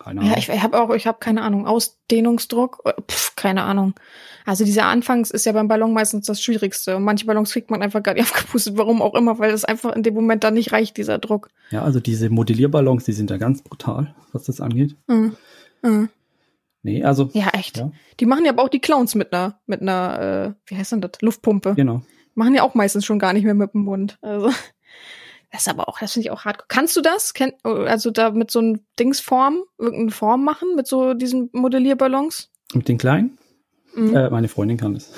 Keine Ahnung. Ja, ich, ich habe auch, ich habe keine Ahnung, Ausdehnungsdruck, äh, pf, keine Ahnung. Also dieser Anfangs ist ja beim Ballon meistens das Schwierigste. Und manche Ballons kriegt man einfach gar nicht <laughs> aufgepustet, warum auch immer, weil das einfach in dem Moment dann nicht reicht, dieser Druck. ja, also diese Modellierballons, die sind ja ganz brutal, was das angeht. Mhm. Mhm. Nee, also, Ja, echt. Ja. Die machen ja aber auch die Clowns mit einer, mit einer, äh, wie heißt denn das? Luftpumpe. genau. Machen ja auch meistens schon gar nicht mehr mit dem Mund. Also das ist aber auch, das finde ich auch hart. Kannst du das? Also da mit so einem Dingsform, irgendeine Form machen mit so diesen Modellierballons? Mit den Kleinen? Mhm. Äh, meine Freundin kann das.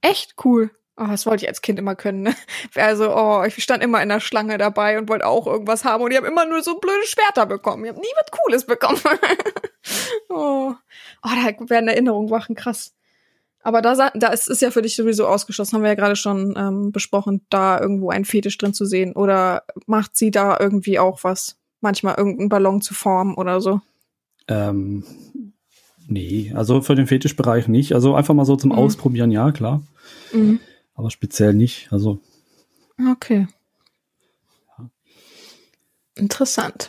Echt cool. Oh, das wollte ich als Kind immer können. Ne? <laughs> Also, oh, ich stand immer in der Schlange dabei und wollte auch irgendwas haben und ich habe immer nur so blöde Schwerter bekommen. Ich habe nie was Cooles bekommen. <laughs> oh. oh, da werden Erinnerungen wachen, krass. Aber da, da ist es ja für dich sowieso ausgeschlossen, haben wir ja gerade schon ähm, besprochen, da irgendwo ein Fetisch drin zu sehen. Oder macht sie da irgendwie auch was? Manchmal irgendeinen Ballon zu formen oder so. Ähm, nee, also für den Fetischbereich nicht. Also einfach mal so zum Mhm. Ausprobieren, ja, klar. Mhm. Aber speziell nicht. Also, Okay. Interessant.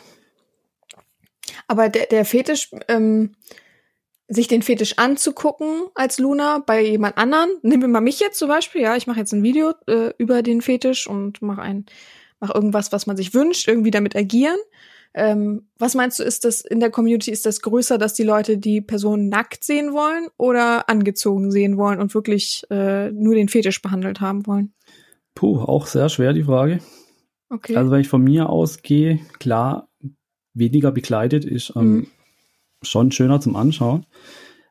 Aber der, der Fetisch, ähm, sich den Fetisch anzugucken als Luna bei jemand anderen. Nehmen wir mal mich jetzt zum Beispiel, ja, ich mache jetzt ein Video äh, über den Fetisch und mache ein, mach irgendwas, was man sich wünscht, irgendwie damit agieren. Ähm, was meinst du, ist das in der Community, ist das größer, dass die Leute die Person nackt sehen wollen oder angezogen sehen wollen und wirklich äh, nur den Fetisch behandelt haben wollen? Puh, auch sehr schwer die Frage. Okay. Also wenn ich von mir ausgehe, klar, weniger bekleidet ist ähm, Mhm. Schon schöner zum Anschauen.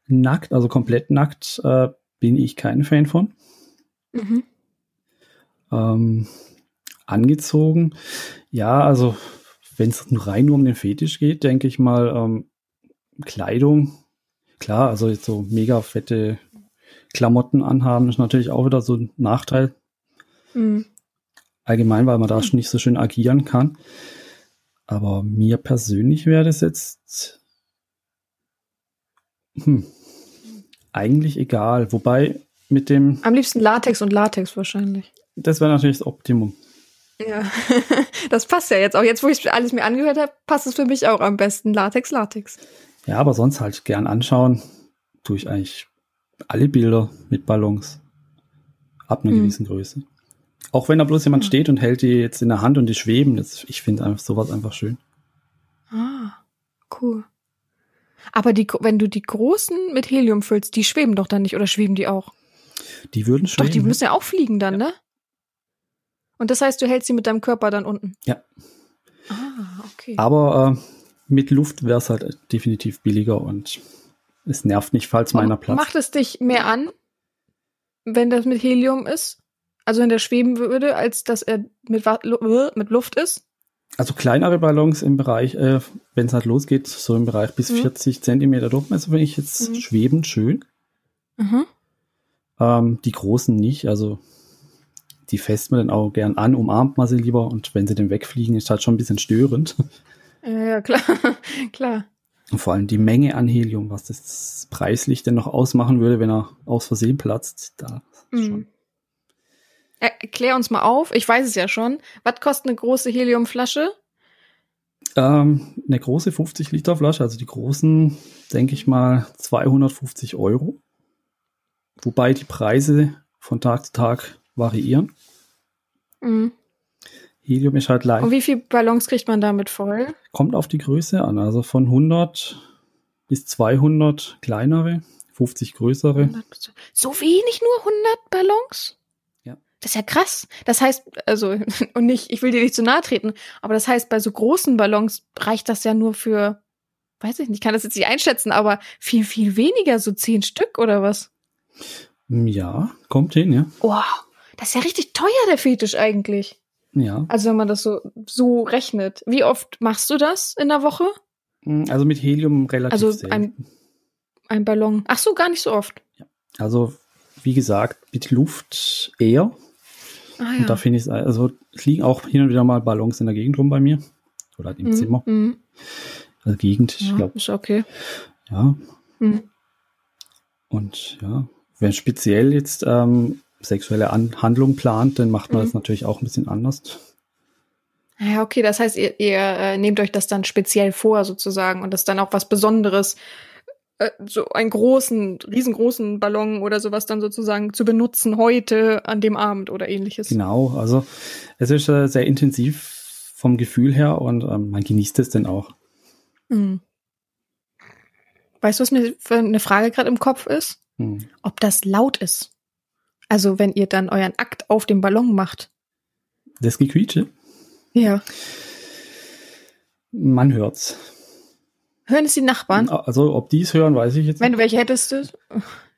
Nackt, also komplett nackt, äh, bin ich kein Fan von. mhm. Ähm, angezogen, ja, also wenn es rein nur um den Fetisch geht, denke ich mal, ähm, Kleidung, klar, also jetzt so mega fette Klamotten anhaben, ist natürlich auch wieder so ein Nachteil. Mhm. Allgemein, weil man da schon nicht so schön agieren kann. Aber mir persönlich wäre das jetzt hm, eigentlich egal. Wobei mit dem, Am liebsten Latex und Latex wahrscheinlich. das wäre natürlich das Optimum. Ja, <laughs> das passt ja jetzt auch. Jetzt, wo ich alles mir angehört habe, passt es für mich auch am besten. Latex, Latex. Ja, aber sonst halt gern anschauen. Tue ich eigentlich alle Bilder mit Ballons. Ab einer Mhm. gewissen Größe. Auch wenn da bloß jemand Ja. steht und hält die jetzt in der Hand und die schweben. Das, ich finde einfach sowas einfach schön. Ah, cool. Aber die, wenn du die großen mit Helium füllst, die schweben doch dann nicht oder schweben die auch? Die würden Doch, schweben. die müssen ja auch fliegen dann, ne? Und das heißt, du hältst sie mit deinem Körper dann unten? Ja. Ah, okay. Aber äh, mit Luft wäre es halt definitiv billiger und es nervt nicht, falls meiner Platz. Macht es dich mehr an, wenn das mit Helium ist? Also wenn der schweben würde, als dass er mit, Lu- mit Luft ist? Also kleinere Ballons im Bereich, äh, wenn es halt losgeht, so im Bereich bis Mhm. 40 Zentimeter Durchmesser, finde ich jetzt Mhm. schwebend schön. Mhm. Ähm, die großen nicht, also die fässt man dann auch gern an, umarmt man sie lieber und wenn sie dann wegfliegen, ist halt schon ein bisschen störend. Ja, ja, klar. <laughs> klar. Und vor allem die Menge an Helium, was das preislich denn noch ausmachen würde, wenn er aus Versehen platzt, da Mhm. schon. Er- Erklär uns mal auf, ich weiß es ja schon. Was kostet eine große Heliumflasche? Ähm, eine große 50 Liter Flasche, also die großen, denke ich mal, 250 Euro. Wobei die Preise von Tag zu Tag variieren. Mhm. Helium ist halt Und leicht, wie viele Ballons kriegt man damit voll? kommt auf die Größe an. Also von 100 bis 200 kleinere, 50 größere. So wenig nur 100 Ballons? Ja. Das ist ja krass. Das heißt, also, <laughs> und nicht, ich will dir nicht zu nahe treten, aber das heißt, bei so großen Ballons reicht das ja nur für, weiß ich nicht, ich kann das jetzt nicht einschätzen, aber viel, viel weniger, so zehn Stück oder was? Ja, kommt hin, ja. Wow, das ist ja richtig teuer, der Fetisch eigentlich. Ja. Also, wenn man das so, so rechnet. Wie oft machst du das in der Woche? Also mit Helium relativ Also selten. ein, ein Ballon. Ach so, gar nicht so oft. Also, wie gesagt, mit Luft eher. Ah, Und da finde ich es, also es liegen auch hin und wieder mal Ballons in der Gegend rum bei mir. Oder halt im Mhm, Zimmer. mhm. Also Gegend, ich Ja, glaube, ist okay. ja. Mhm. Und ja, wenn speziell jetzt ähm, sexuelle An Handlung plant, dann macht man Mhm. das natürlich auch ein bisschen anders. Ja, okay, das heißt, ihr, ihr äh, nehmt euch das dann speziell vor sozusagen und das ist dann auch was Besonderes, äh, so einen großen, riesengroßen Ballon oder sowas dann sozusagen zu benutzen heute an dem Abend oder ähnliches. Genau, also es ist äh, sehr intensiv vom Gefühl her und ähm, man genießt es dann auch. Mhm. Weißt du, was mir für eine Frage gerade im Kopf ist? Hm. Ob das laut ist. Also wenn ihr dann euren Akt auf dem Ballon macht. Das Gequietsche, Ja. man hört's. Hören es die Nachbarn? Also ob die es hören, weiß ich jetzt Wenn du welche hättest, du?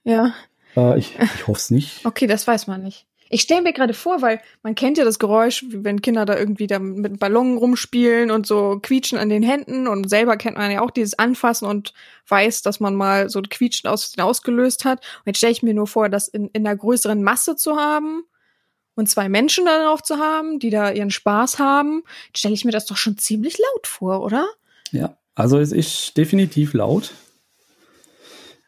Ja. Äh, ich ich hoffe es nicht. <laughs> Okay, das weiß man nicht. Ich stelle mir gerade vor, weil man kennt ja das Geräusch, wenn Kinder da irgendwie da mit einem Ballon rumspielen und so quietschen an den Händen und selber kennt man ja auch dieses Anfassen und weiß, dass man mal so ein Quietschen aus, ausgelöst hat. Und jetzt stelle ich mir nur vor, das in, in einer größeren Masse zu haben und zwei Menschen dann auch zu haben, die da ihren Spaß haben, stelle ich mir das doch schon ziemlich laut vor, oder? Ja, also es ist definitiv laut.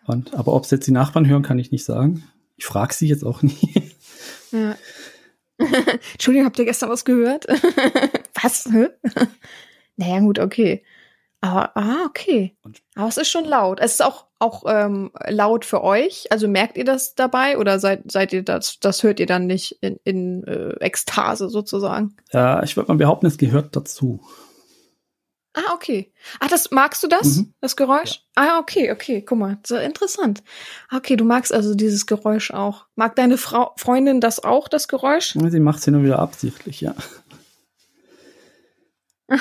Und, aber ob es jetzt die Nachbarn hören, kann ich nicht sagen. Ich frage sie jetzt auch nie. Ja. <laughs> Entschuldigung, habt ihr gestern was gehört? <laughs> was? Naja, gut, okay. Aber, ah, okay. Aber es ist schon laut. Es ist auch auch ähm, laut für euch? Also merkt ihr das dabei oder seid, seid ihr das, das hört ihr dann nicht in, in äh, Ekstase sozusagen? Ja, ich würde mal behaupten, es gehört dazu. Ah, okay. Ah, das magst du das? Mhm. Das Geräusch? Ah, okay, okay. Guck mal, so interessant. Okay, du magst also dieses Geräusch auch. Mag deine Frau Freundin das auch, das Geräusch? Sie macht sie nur wieder absichtlich, ja. <laughs>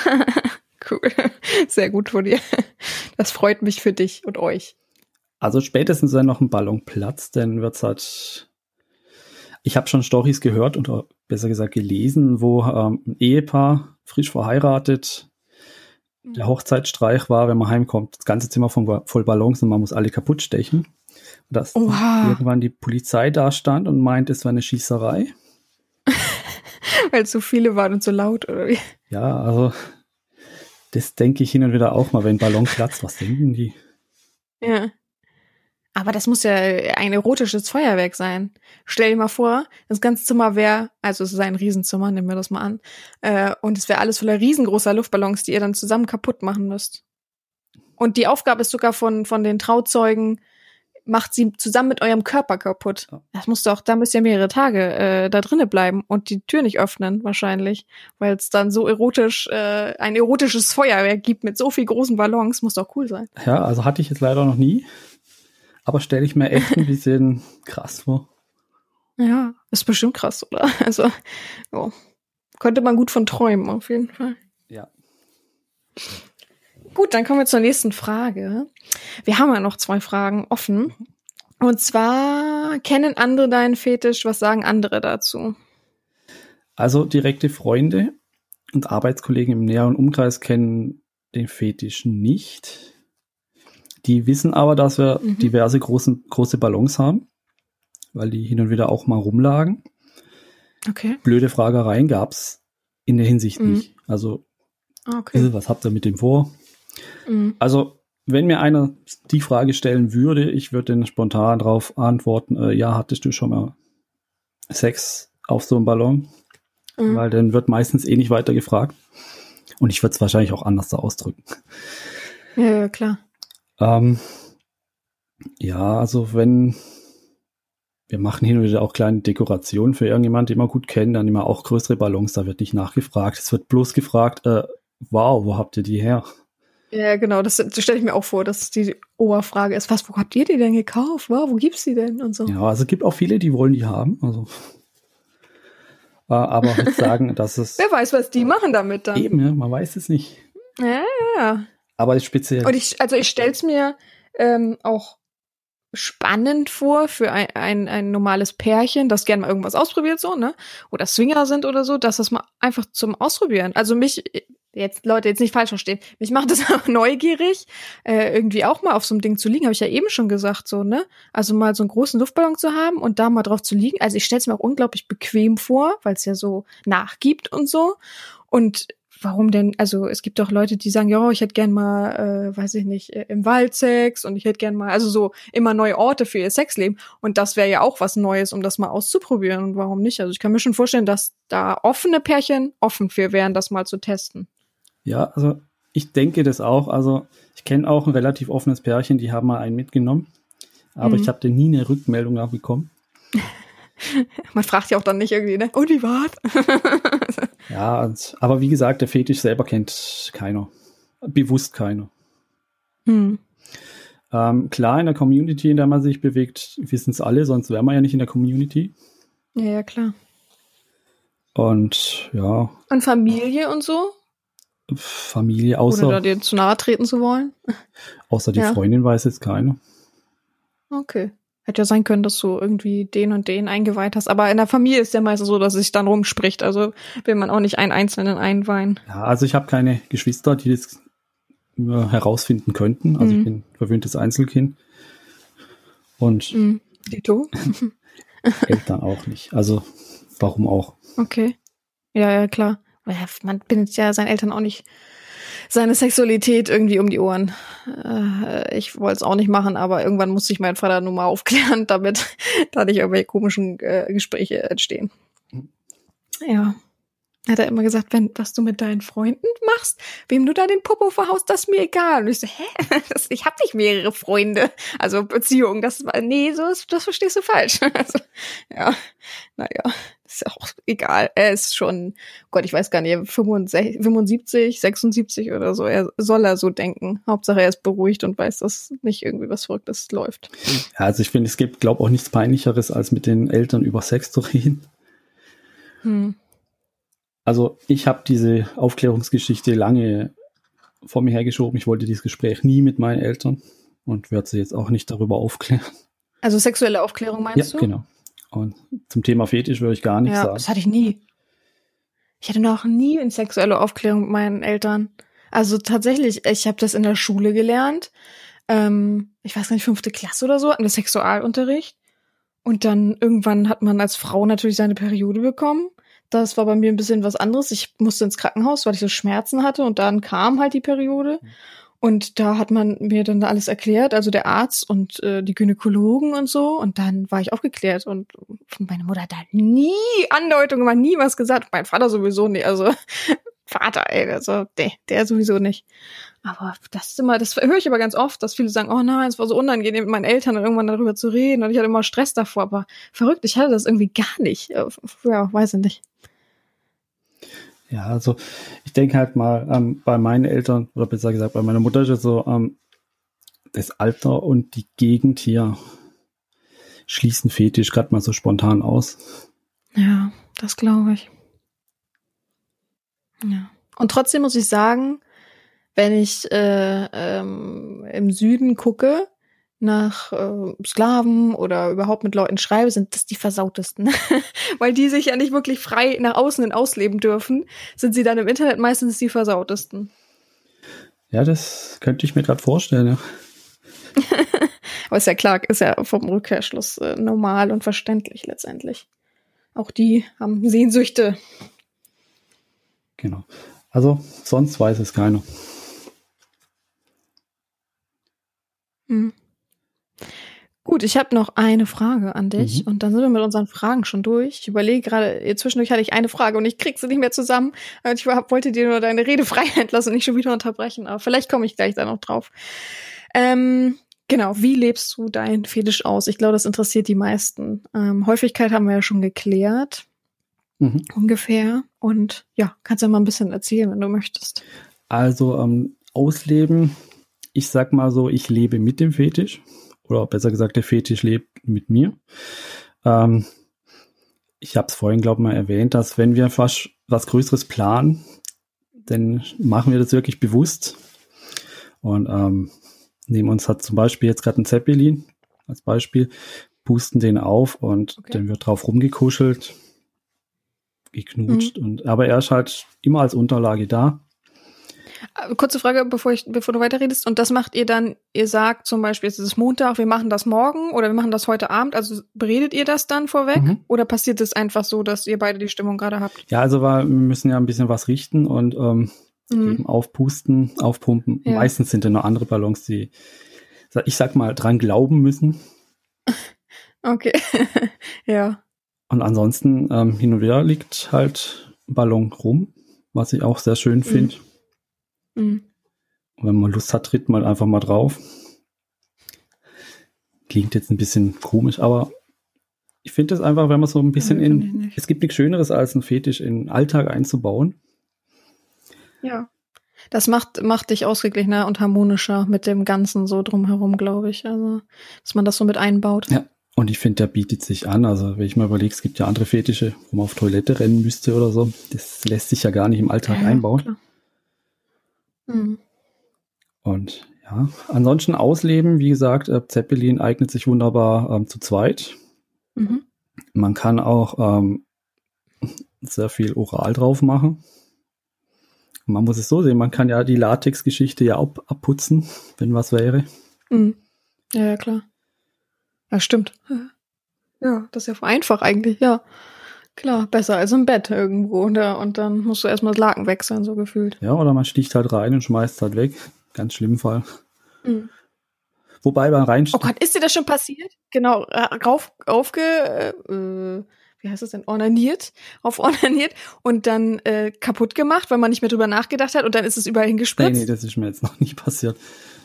Cool. Sehr gut von dir. Das freut mich für dich und euch. Also spätestens, wenn noch ein Ballon platzt, dann wird's halt. Ich habe schon Stories gehört oder besser gesagt gelesen, wo ähm, ein Ehepaar frisch verheiratet der Hochzeitsstreich war, wenn man heimkommt, das ganze Zimmer voll, Ballons und man muss alle kaputt stechen. Und dass Oha. irgendwann die Polizei da stand und meint, es war eine Schießerei. <laughs> Weil es so viele waren und so laut, oder wie? Ja, also das denke ich hin und wieder auch mal, wenn Ballon platzt, was denken die? Ja. Aber das muss ja ein erotisches Feuerwerk sein. Stell dir mal vor, das ganze Zimmer wäre, also es ist ein Riesenzimmer, nehmen wir das mal an, äh, und es wäre alles voller riesengroßer Luftballons, die ihr dann zusammen kaputt machen müsst. Und die Aufgabe ist sogar von, von den Trauzeugen, macht sie zusammen mit eurem Körper kaputt. Das muss doch, da müsst ihr mehrere Tage äh, da drinnen bleiben und die Tür nicht öffnen, wahrscheinlich. Weil es dann so erotisch, äh, ein erotisches Feuerwerk gibt mit so viel großen Ballons, muss doch cool sein. Ja, also hatte ich jetzt leider noch nie. Aber stelle ich mir echt ein <laughs> bisschen krass vor. Ja, ist bestimmt krass, oder? <laughs> Also, ja. Könnte man gut von träumen, auf jeden Fall. Ja. Gut, dann kommen wir zur nächsten Frage. Wir haben ja noch zwei Fragen offen. Und zwar, kennen andere deinen Fetisch? Was sagen andere dazu? Also direkte Freunde und Arbeitskollegen im näheren Umkreis kennen den Fetisch nicht. Die wissen aber, dass wir Mhm. diverse großen, große Ballons haben, weil die hin und wieder auch mal rumlagen. Okay. Blöde Fragereien gab's in der Hinsicht Mhm. nicht. Also, Ah, Okay. was habt ihr mit dem vor? Mhm. Also, wenn mir einer die Frage stellen würde, ich würde dann spontan darauf antworten, äh, ja, hattest du schon mal Sex auf so einem Ballon? Mhm. Weil dann wird meistens eh nicht weiter gefragt. Und ich würde es wahrscheinlich auch anders da ausdrücken. Ja, ja, klar. Ähm, ja, also wenn wir machen hin und wieder auch kleine Dekorationen für irgendjemanden, den wir gut kennen, dann immer auch größere Ballons, da wird nicht nachgefragt. Es wird bloß gefragt, äh, wow, wo habt ihr die her? Ja, genau, das, das stelle ich mir auch vor, dass die Oberfrage ist, was, wo habt ihr die denn gekauft? Wow, wo gibt's die denn? Und so. Ja, also es gibt auch viele, die wollen die haben. Also, äh, aber ich <laughs> sagen, dass es Wer weiß, was die machen damit dann. eben, ja, man weiß es nicht. Ja, ja. Aber es ist speziell. Und ich, also ich stell's mir ähm, auch spannend vor für ein, ein, ein normales Pärchen, das gerne mal irgendwas ausprobiert, so, ne? Oder Swinger sind oder so, dass das mal einfach zum Ausprobieren. Also mich, jetzt Leute, jetzt nicht falsch verstehen, mich macht das <laughs> auch neugierig, äh, irgendwie auch mal auf so einem Ding zu liegen, habe ich ja eben schon gesagt, so, ne? Also mal so einen großen Luftballon zu haben und da mal drauf zu liegen. Also ich stell's mir auch unglaublich bequem vor, weil es ja so nachgibt und so. Und warum denn, also es gibt doch Leute, die sagen, ja, ich hätte gern mal, äh, weiß ich nicht, äh, im Wald Sex und ich hätte gern mal, also so immer neue Orte für ihr Sexleben. Und das wäre ja auch was Neues, um das mal auszuprobieren. Und warum nicht? Also ich kann mir schon vorstellen, dass da offene Pärchen offen für wären, das mal zu testen. Ja, also ich denke das auch. Also ich kenne auch ein relativ offenes Pärchen, die haben mal einen mitgenommen. Aber Mhm. ich habe nie eine Rückmeldung bekommen. <laughs> <laughs> Man fragt ja auch dann nicht irgendwie, ne? Und wie war's? <laughs> Ja, und, aber wie gesagt, der Fetisch selber kennt keiner. Bewusst keiner. hm. Ähm, klar, in der Community, in der man sich bewegt, wissen es alle, sonst wäre man ja nicht in der Community. Ja, ja, klar. Und ja, Und Familie und so? Familie, außer, dir zu nahe treten zu wollen? außer die Ja. Freundin weiß jetzt keiner. Okay. Hätte ja sein können, dass du irgendwie den und den eingeweiht hast. Aber in der Familie ist ja meistens so, dass es sich dann rumspricht. Also will man auch nicht einen Einzelnen einweihen. Ja, also ich habe keine Geschwister, die das herausfinden könnten. Also Mhm. ich bin verwöhntes Einzelkind. Und Mhm. Dito? <laughs> Eltern auch nicht. Also warum auch? Okay. Ja, ja, klar. Man bindet ja seinen Eltern auch nicht seine Sexualität irgendwie um die Ohren. Äh, ich wollte es auch nicht machen, aber irgendwann musste ich meinen Vater nur mal aufklären, damit <laughs> da nicht irgendwelche komischen äh, Gespräche entstehen. Ja. Hat er immer gesagt, wenn, was du mit deinen Freunden machst, wem du da den Popo verhaust, das ist mir egal. Und ich so, hä? <laughs> Das, ich habe nicht mehrere Freunde. Also Beziehungen, das war, nee, so ist, das verstehst du falsch. <laughs> Also, ja, naja, <laughs> ist ja auch egal. Er ist schon, Gott, ich weiß gar nicht, 65, 75, 76 oder so. Er soll er so denken. Hauptsache er ist beruhigt und weiß, dass nicht irgendwie was Verrücktes läuft. Ja, also ich finde, es gibt, glaube auch nichts Peinlicheres, als mit den Eltern über Sex zu reden. Hm. Also ich habe diese Aufklärungsgeschichte lange vor mir hergeschoben. Ich wollte dieses Gespräch nie mit meinen Eltern und werde sie jetzt auch nicht darüber aufklären. Also sexuelle Aufklärung meinst ja, du? genau. Und zum Thema Fetisch würde ich gar nichts Ja, sagen. das hatte ich nie. Ich hatte noch nie eine sexuelle Aufklärung mit meinen Eltern. Also tatsächlich, ich habe das in der Schule gelernt. Ähm, ich weiß gar nicht, fünfte Klasse oder so, hatten wir Sexualunterricht. Und dann irgendwann hat man als Frau natürlich seine Periode bekommen. Das war bei mir ein bisschen was anderes. Ich musste ins Krankenhaus, weil ich so Schmerzen hatte und dann kam halt die Periode. Und da hat man mir dann alles erklärt, also der Arzt und äh, die Gynäkologen und so. Und dann war ich aufgeklärt und meine Mutter hat da nie Andeutung gemacht, nie was gesagt. Mein Vater sowieso nicht. Also <laughs> Vater, ey, also der, der sowieso nicht. Aber das ist immer, das höre ich aber ganz oft, dass viele sagen, oh nein, es war so unangenehm mit meinen Eltern und irgendwann darüber zu reden und ich hatte immer Stress davor. Aber verrückt, ich hatte das irgendwie gar nicht. Äh, Ja, weiß ich nicht. Ja, also ich denke halt mal, ähm, bei meinen Eltern, oder besser gesagt, bei meiner Mutter ist es so, ähm, das Alter und die Gegend hier schließen Fetisch gerade mal so spontan aus. Ja, das glaube ich. Ja. Und trotzdem muss ich sagen, wenn ich äh, ähm, im Süden gucke nach äh, Sklaven oder überhaupt mit Leuten schreibe, sind das die versautesten. <laughs> Weil die sich ja nicht wirklich frei nach außen hin ausleben dürfen, sind sie dann im Internet meistens die versautesten. Ja, das könnte ich mir gerade vorstellen. Ja. <laughs> Aber ist ja klar, ist ja vom Rückkehrschluss äh, normal und verständlich letztendlich. Auch die haben Sehnsüchte. Genau. Also sonst weiß es keiner. Hm. Gut, ich habe noch eine Frage an dich Mhm. und dann sind wir mit unseren Fragen schon durch. Ich überlege gerade, zwischendurch hatte ich eine Frage und ich krieg sie nicht mehr zusammen. Und ich wollte dir nur deine Rede Freiheit <laughs> lassen und nicht schon wieder unterbrechen, aber vielleicht komme ich gleich da noch drauf. Ähm, genau, wie lebst du dein Fetisch aus? Ich glaube, das interessiert die meisten. Ähm, Häufigkeit haben wir ja schon geklärt, Mhm. ungefähr. Und ja, kannst ja mal ein bisschen erzählen, wenn du möchtest. Also ähm, ausleben, ich sag mal so, ich lebe mit dem Fetisch. Oder besser gesagt, der Fetisch lebt mit mir. Ähm, ich habe es vorhin, glaube ich, mal erwähnt, dass wenn wir fast was Größeres planen, dann machen wir das wirklich bewusst. Und ähm, nehmen uns hat zum Beispiel jetzt gerade einen Zeppelin als Beispiel, pusten den auf und Okay. dann wird drauf rumgekuschelt, geknutscht. Und, aber er ist halt immer als Unterlage da. Kurze Frage, bevor, ich, bevor du weiterredest. Und das macht ihr dann, ihr sagt zum Beispiel, es ist Montag, wir machen das morgen oder wir machen das heute Abend. Also beredet ihr das dann vorweg? Mhm. Oder passiert es einfach so, dass ihr beide die Stimmung gerade habt? Ja, also wir müssen ja ein bisschen was richten und ähm, Mhm. eben aufpusten, aufpumpen. Ja. Meistens sind ja noch andere Ballons, die, ich sag mal, dran glauben müssen. <laughs> Okay. <laughs> ja. Und ansonsten ähm, hin und wieder liegt halt ein Ballon rum, was ich auch sehr schön finde. Mhm. Und wenn man Lust hat, tritt man einfach mal drauf. Klingt jetzt ein bisschen komisch, aber ich finde es einfach, wenn man so ein bisschen Ja, in, es gibt nichts Schöneres als einen Fetisch in den Alltag einzubauen. Ja. Das macht, macht dich ausgeglichener und harmonischer mit dem Ganzen so drumherum, glaube ich. Also, dass man das so mit einbaut. Ja. Und ich finde, der bietet sich an. Also, wenn ich mal überlege, es gibt ja andere Fetische, wo man auf Toilette rennen müsste oder so. Das lässt sich ja gar nicht im Alltag Ja, einbauen. klar. Mhm. Und ja, ansonsten ausleben, wie gesagt, äh, Zeppelin eignet sich wunderbar ähm, zu zweit. Mhm. Man kann auch ähm, sehr viel oral drauf machen. Man muss es so sehen, man kann ja die Latex-Geschichte ja ab, abputzen, wenn was wäre. Mhm. Ja, ja, klar. Ja, stimmt. Ja, das ist ja einfach eigentlich, ja. Klar, besser als im Bett irgendwo. Und, da, und dann musst du erstmal das Laken wechseln, so gefühlt. Ja, oder man sticht halt rein und schmeißt halt weg. Ganz schlimm Fall. Mhm. Wobei beim Oh Reinstechen, Gott, ist dir das schon passiert? Genau, ra- rauf, aufge, äh, wie heißt es denn, ornaniert, auf ornaniert und dann äh, kaputt gemacht, weil man nicht mehr drüber nachgedacht hat und dann ist es überall Nee, hingespritzt. nee, das ist mir jetzt <laughs> noch nie passiert.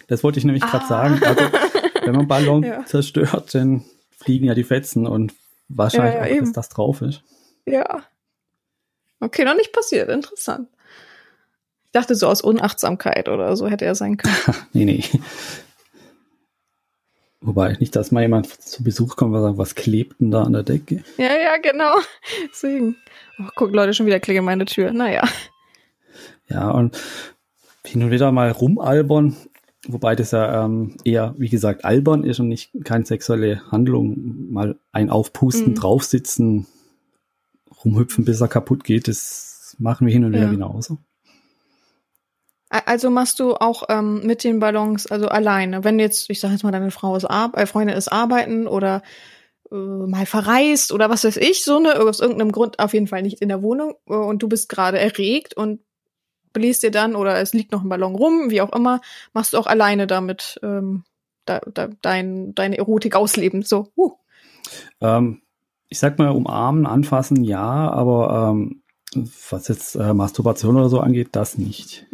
Das wollte ich nämlich gerade Ah. sagen. Also, wenn man <laughs> Ballon Ja. zerstört, dann fliegen ja die Fetzen und wahrscheinlich Ja, ja, auch, dass das drauf ist. Ja. Okay, noch nicht passiert. Interessant. Ich dachte so aus Unachtsamkeit oder so hätte er sein können. <laughs> Nee, nee. Wobei, nicht, dass mal jemand zu Besuch kommt und sagt, was klebt denn da an der Decke? ja, ja, genau. <laughs> Deswegen. Oh, guck, Leute, schon wieder klingeln meine Tür. Naja. Ja, und hin und wieder mal rumalbern, wobei das ja ähm, eher, wie gesagt, albern ist und nicht keine sexuelle Handlung. Mal ein Aufpusten, Mhm. draufsitzen, rumhüpfen, bis er kaputt geht, das machen wir hin und wieder Ja. genauso. Also machst du auch ähm, mit den Ballons, also alleine. Wenn jetzt, ich sag jetzt mal, deine Frau ist ar äh, Freundin ist arbeiten oder äh, mal verreist oder was weiß ich, so ne, aus irgendeinem Grund auf jeden Fall nicht in der Wohnung äh, und du bist gerade erregt und bläst dir dann oder es liegt noch ein Ballon rum, wie auch immer, machst du auch alleine damit ähm, da, da, dein, deine Erotik ausleben. So, uh. Ähm, ich sag mal, umarmen, anfassen, ja, aber ähm, was jetzt äh, Masturbation oder so angeht, das nicht.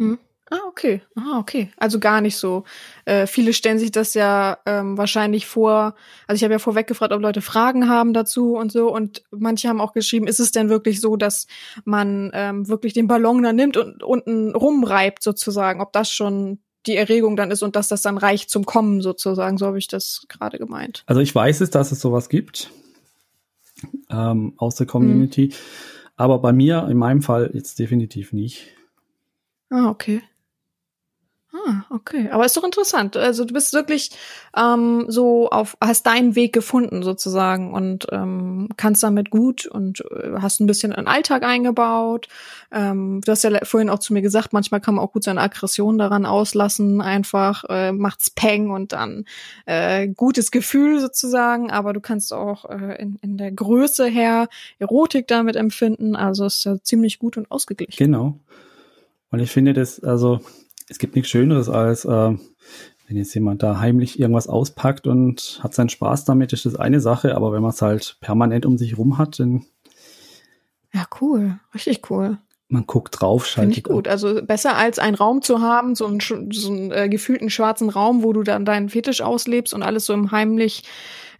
Ah, okay. Ah, okay. Also gar nicht so. Äh, viele stellen sich das ja ähm, wahrscheinlich vor. Also ich habe ja vorweg gefragt, ob Leute Fragen haben dazu und so. Und manche haben auch geschrieben, ist es denn wirklich so, dass man ähm, wirklich den Ballon dann nimmt und unten rumreibt sozusagen, ob das schon die Erregung dann ist und dass das dann reicht zum Kommen sozusagen. So habe ich das gerade gemeint. Also ich weiß es, dass es sowas gibt ähm, aus der Community, aber bei mir, in meinem Fall, jetzt definitiv nicht. Ah, okay. Ah, okay. Aber ist doch interessant. Also du bist wirklich ähm, so auf, hast deinen Weg gefunden sozusagen und ähm, kannst damit gut und äh, hast ein bisschen einen Alltag eingebaut. Ähm, du hast ja vorhin auch zu mir gesagt, manchmal kann man auch gut seine Aggression daran auslassen, einfach äh, macht's Peng und dann äh, gutes Gefühl sozusagen. Aber du kannst auch äh, in, in der Größe her Erotik damit empfinden. Also ist ja ziemlich gut und ausgeglichen. Genau. Und ich finde das, also es gibt nichts Schöneres als, äh, wenn jetzt jemand da heimlich irgendwas auspackt und hat seinen Spaß damit, ist das eine Sache, aber wenn man es halt permanent um sich rum hat, dann Ja, cool. Richtig cool. man guckt drauf, Finde ich schaltet ab. gut. Also besser als einen Raum zu haben, so einen, so einen äh, gefühlten schwarzen Raum, wo du dann deinen Fetisch auslebst und alles so im heimlich,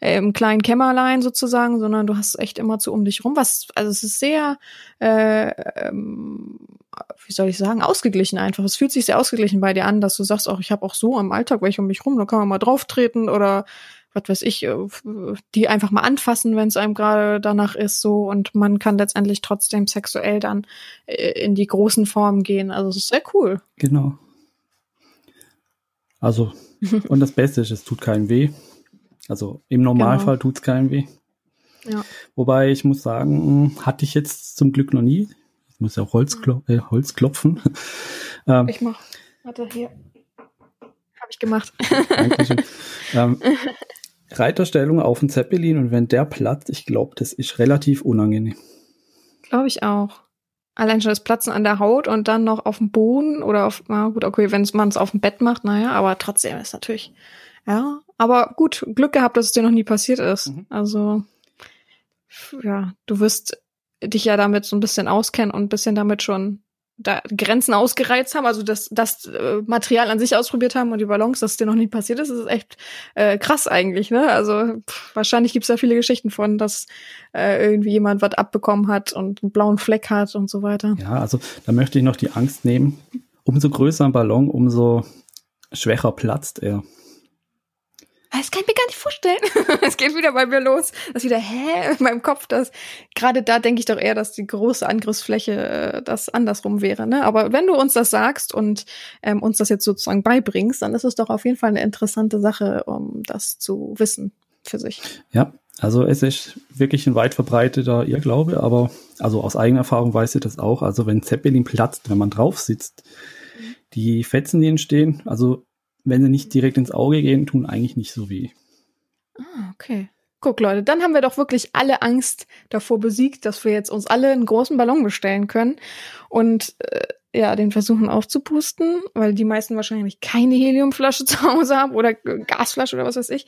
äh, im kleinen Kämmerlein sozusagen, sondern du hast echt immer zu um dich rum. Was, also es ist sehr, äh, ähm, wie soll ich sagen, ausgeglichen einfach. Es fühlt sich sehr ausgeglichen bei dir an, dass du sagst, auch ich habe auch so im Alltag welche um mich rum, da kann man mal drauf treten oder was weiß ich, äh, die einfach mal anfassen, wenn es einem gerade danach ist, so und man kann letztendlich trotzdem sexuell dann äh, in die großen Formen gehen. Also es ist sehr cool. Genau. Also, <laughs> und das Beste ist, es tut keinem weh. Also im Normalfall tut's keinem weh. Genau. Ja. Wobei ich muss sagen, hatte ich jetzt zum Glück noch nie. Ich muss ja auch Holz, klo äh, Holz klopfen. <laughs> ähm, Ich mach. Warte, hier. Habe ich gemacht. Dankeschön. <laughs> ähm, Reiterstellung auf dem Zeppelin und wenn der platzt, ich glaube, das ist relativ unangenehm. Glaube ich auch. Allein schon das Platzen an der Haut und dann noch auf dem Boden oder auf, na gut, okay, wenn man es auf dem Bett macht, naja, aber trotzdem ist natürlich, ja. Aber gut, Glück gehabt, dass es dir noch nie passiert ist. Mhm. Also, ja, du wirst dich ja damit so ein bisschen auskennen und ein bisschen damit schon da Grenzen ausgereizt haben, also das, das äh, Material an sich ausprobiert haben und die Ballons, dass es dir noch nie passiert ist, ist echt äh, krass eigentlich, ne? Also pff, wahrscheinlich gibt's da viele Geschichten von, dass äh, irgendwie jemand was abbekommen hat und einen blauen Fleck hat und so weiter. Ja, also da möchte ich noch die Angst nehmen. Umso größer ein Ballon, umso schwächer platzt er. Das kann ich mir gar nicht vorstellen. <laughs> Es geht wieder bei mir los. Das wieder, hä, in meinem Kopf, das, gerade da denke ich doch eher, dass die große Angriffsfläche äh, das andersrum wäre, ne? Aber wenn du uns das sagst und ähm, uns das jetzt sozusagen beibringst, dann ist es doch auf jeden Fall eine interessante Sache, um das zu wissen für sich. Ja, also es ist wirklich ein weit verbreiteter Irrglaube, aber also aus eigener Erfahrung weiß ich das auch. Also wenn Zeppelin platzt, wenn man drauf sitzt, die Fetzen, die entstehen, also wenn sie nicht direkt ins Auge gehen, tun eigentlich nicht so weh. Ah, okay. Guck, Leute, dann haben wir doch wirklich alle Angst davor besiegt, dass wir jetzt uns alle einen großen Ballon bestellen können und äh, ja, den versuchen aufzupusten, weil die meisten wahrscheinlich keine Heliumflasche <laughs> zu Hause haben oder Gasflasche oder was weiß ich.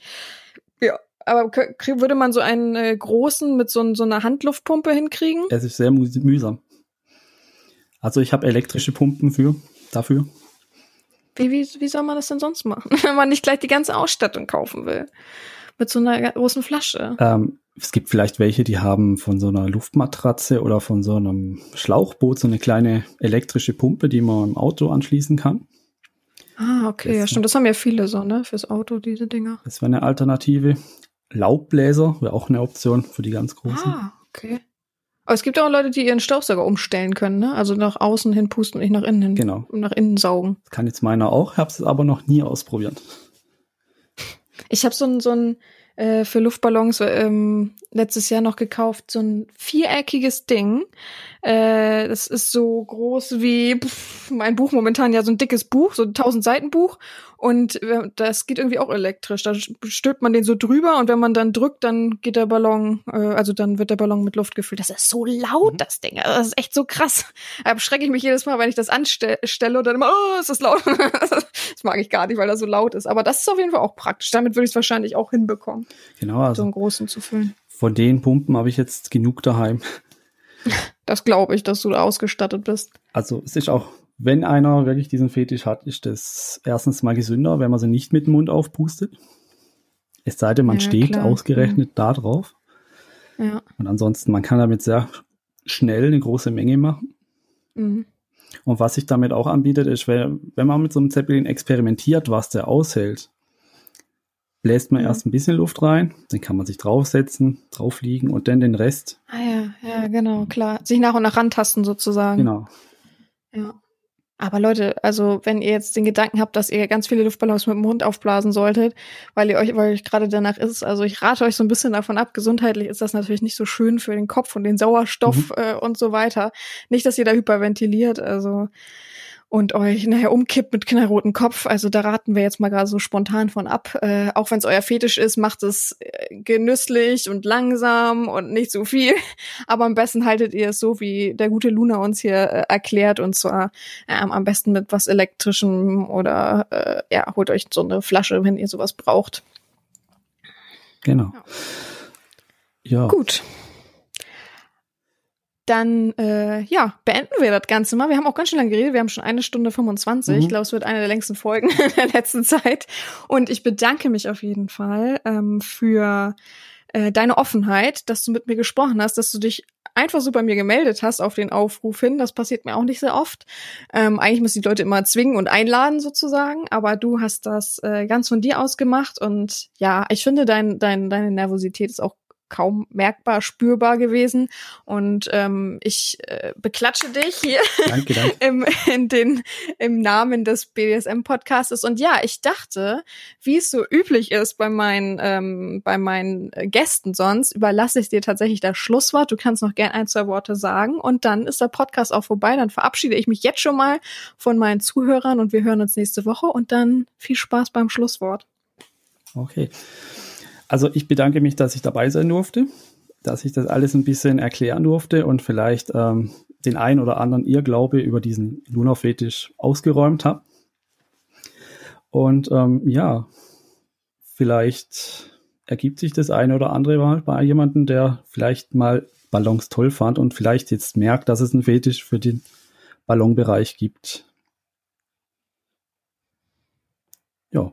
Ja, aber würde man so einen äh, großen mit so, so einer Handluftpumpe hinkriegen? Es ist sehr müh- mühsam. Also ich habe elektrische Pumpen für dafür. Wie, wie, wie soll man das denn sonst machen, <laughs> wenn man nicht gleich die ganze Ausstattung kaufen will? Mit so einer großen Flasche. Ähm, es gibt vielleicht welche, die haben von so einer Luftmatratze oder von so einem Schlauchboot so eine kleine elektrische Pumpe, die man im Auto anschließen kann. Ah, okay, Das- ja, stimmt. Das haben ja viele so, ne? Fürs Auto, diese Dinger. Das wäre eine Alternative. Laubbläser wäre auch eine Option für die ganz großen. Ah, okay. Aber es gibt auch Leute, die ihren Staubsauger umstellen können, ne? Also nach außen hin pusten und nicht nach innen hin. Genau. Nach innen saugen. Das kann jetzt meiner auch, habe es aber noch nie ausprobiert. Ich habe so ein, so ein äh, für Luftballons ähm, letztes Jahr noch gekauft, so ein viereckiges Ding. Äh, das ist so groß wie pff, mein Buch momentan, ja, so ein dickes Buch, so ein 1000 Seiten Buch. Und äh, das geht irgendwie auch elektrisch. Da stülpt man den so drüber und wenn man dann drückt, dann geht der Ballon, äh, also dann wird der Ballon mit Luft gefüllt. Das ist so laut, Mhm. das Ding. Also Das ist echt so krass. Da erschrecke ich mich jedes Mal, wenn ich das anstelle und dann immer, oh, ist das laut. <laughs> das mag ich gar nicht, weil das so laut ist. Aber das ist auf jeden Fall auch praktisch. Damit würde ich es wahrscheinlich auch hinbekommen, Genau, so also einen großen zu füllen. von den Pumpen habe ich jetzt genug daheim. Das glaube ich, dass du da ausgestattet bist. Also es ist auch, wenn einer wirklich diesen Fetisch hat, ist das erstens mal gesünder, wenn man sie nicht mit dem Mund aufpustet. Es sei denn, man Ja, steht klar. ausgerechnet da drauf. Ja. Und ansonsten, man kann damit sehr schnell eine große Menge machen. Mhm. Und was sich damit auch anbietet, ist, wenn, wenn man mit so einem Zeppelin experimentiert, was der aushält, bläst man Mhm. erst ein bisschen Luft rein, dann kann man sich draufsetzen, drauf liegen und dann den Rest. Ah ja, ja, genau, klar. Sich nach und nach rantasten sozusagen. Genau. Ja. Aber Leute, also wenn ihr jetzt den Gedanken habt, dass ihr ganz viele Luftballons mit dem Mund aufblasen solltet, weil ihr euch, weil euch gerade danach ist, also ich rate euch so ein bisschen davon ab. Gesundheitlich ist das natürlich nicht so schön für den Kopf und den Sauerstoff äh, und so weiter. Nicht, dass ihr da hyperventiliert, also und euch nachher umkippt mit knallrotem Kopf. Also da raten wir jetzt mal gerade so spontan von ab. Äh, auch wenn es euer Fetisch ist, macht es äh, genüsslich und langsam und nicht so viel. <laughs> Aber am besten haltet ihr es so, wie der gute Luna uns hier äh, erklärt. Und zwar ähm, am besten mit was Elektrischem oder äh, ja, holt euch so eine Flasche, wenn ihr sowas braucht. Genau. Ja. Gut. Dann, äh, ja, beenden wir das Ganze mal. Wir haben auch ganz schön lange geredet. Wir haben schon eine Stunde 25. Mhm. Ich glaube, es wird eine der längsten Folgen in <laughs> der letzten Zeit. Und ich bedanke mich auf jeden Fall ähm, für äh, deine Offenheit, dass du mit mir gesprochen hast, dass du dich einfach so bei mir gemeldet hast auf den Aufruf hin. Das passiert mir auch nicht sehr oft. Ähm, eigentlich müssen die Leute immer zwingen und einladen sozusagen, aber du hast das äh, ganz von dir aus gemacht und ja, ich finde, dein, dein, deine Nervosität ist auch kaum merkbar, spürbar gewesen und ähm, ich äh, beklatsche dich hier Danke, danke. <laughs> im, in den, im Namen des BDSM-Podcastes. Und ja, ich dachte, wie es so üblich ist bei meinen, ähm, bei meinen äh, Gästen sonst, überlasse ich dir tatsächlich das Schlusswort. Du kannst noch gern ein, zwei Worte sagen und dann ist der Podcast auch vorbei. Dann verabschiede ich mich jetzt schon mal von meinen Zuhörern und wir hören uns nächste Woche und dann viel Spaß beim Schlusswort. Okay. Also ich bedanke mich, dass ich dabei sein durfte, dass ich das alles ein bisschen erklären durfte und vielleicht ähm, den ein oder anderen Irrglaube über diesen Luna-Fetisch ausgeräumt habe. Und ähm, ja, vielleicht ergibt sich das eine oder andere mal bei jemandem, der vielleicht mal Ballons toll fand und vielleicht jetzt merkt, dass es einen Fetisch für den Ballonbereich gibt. Ja,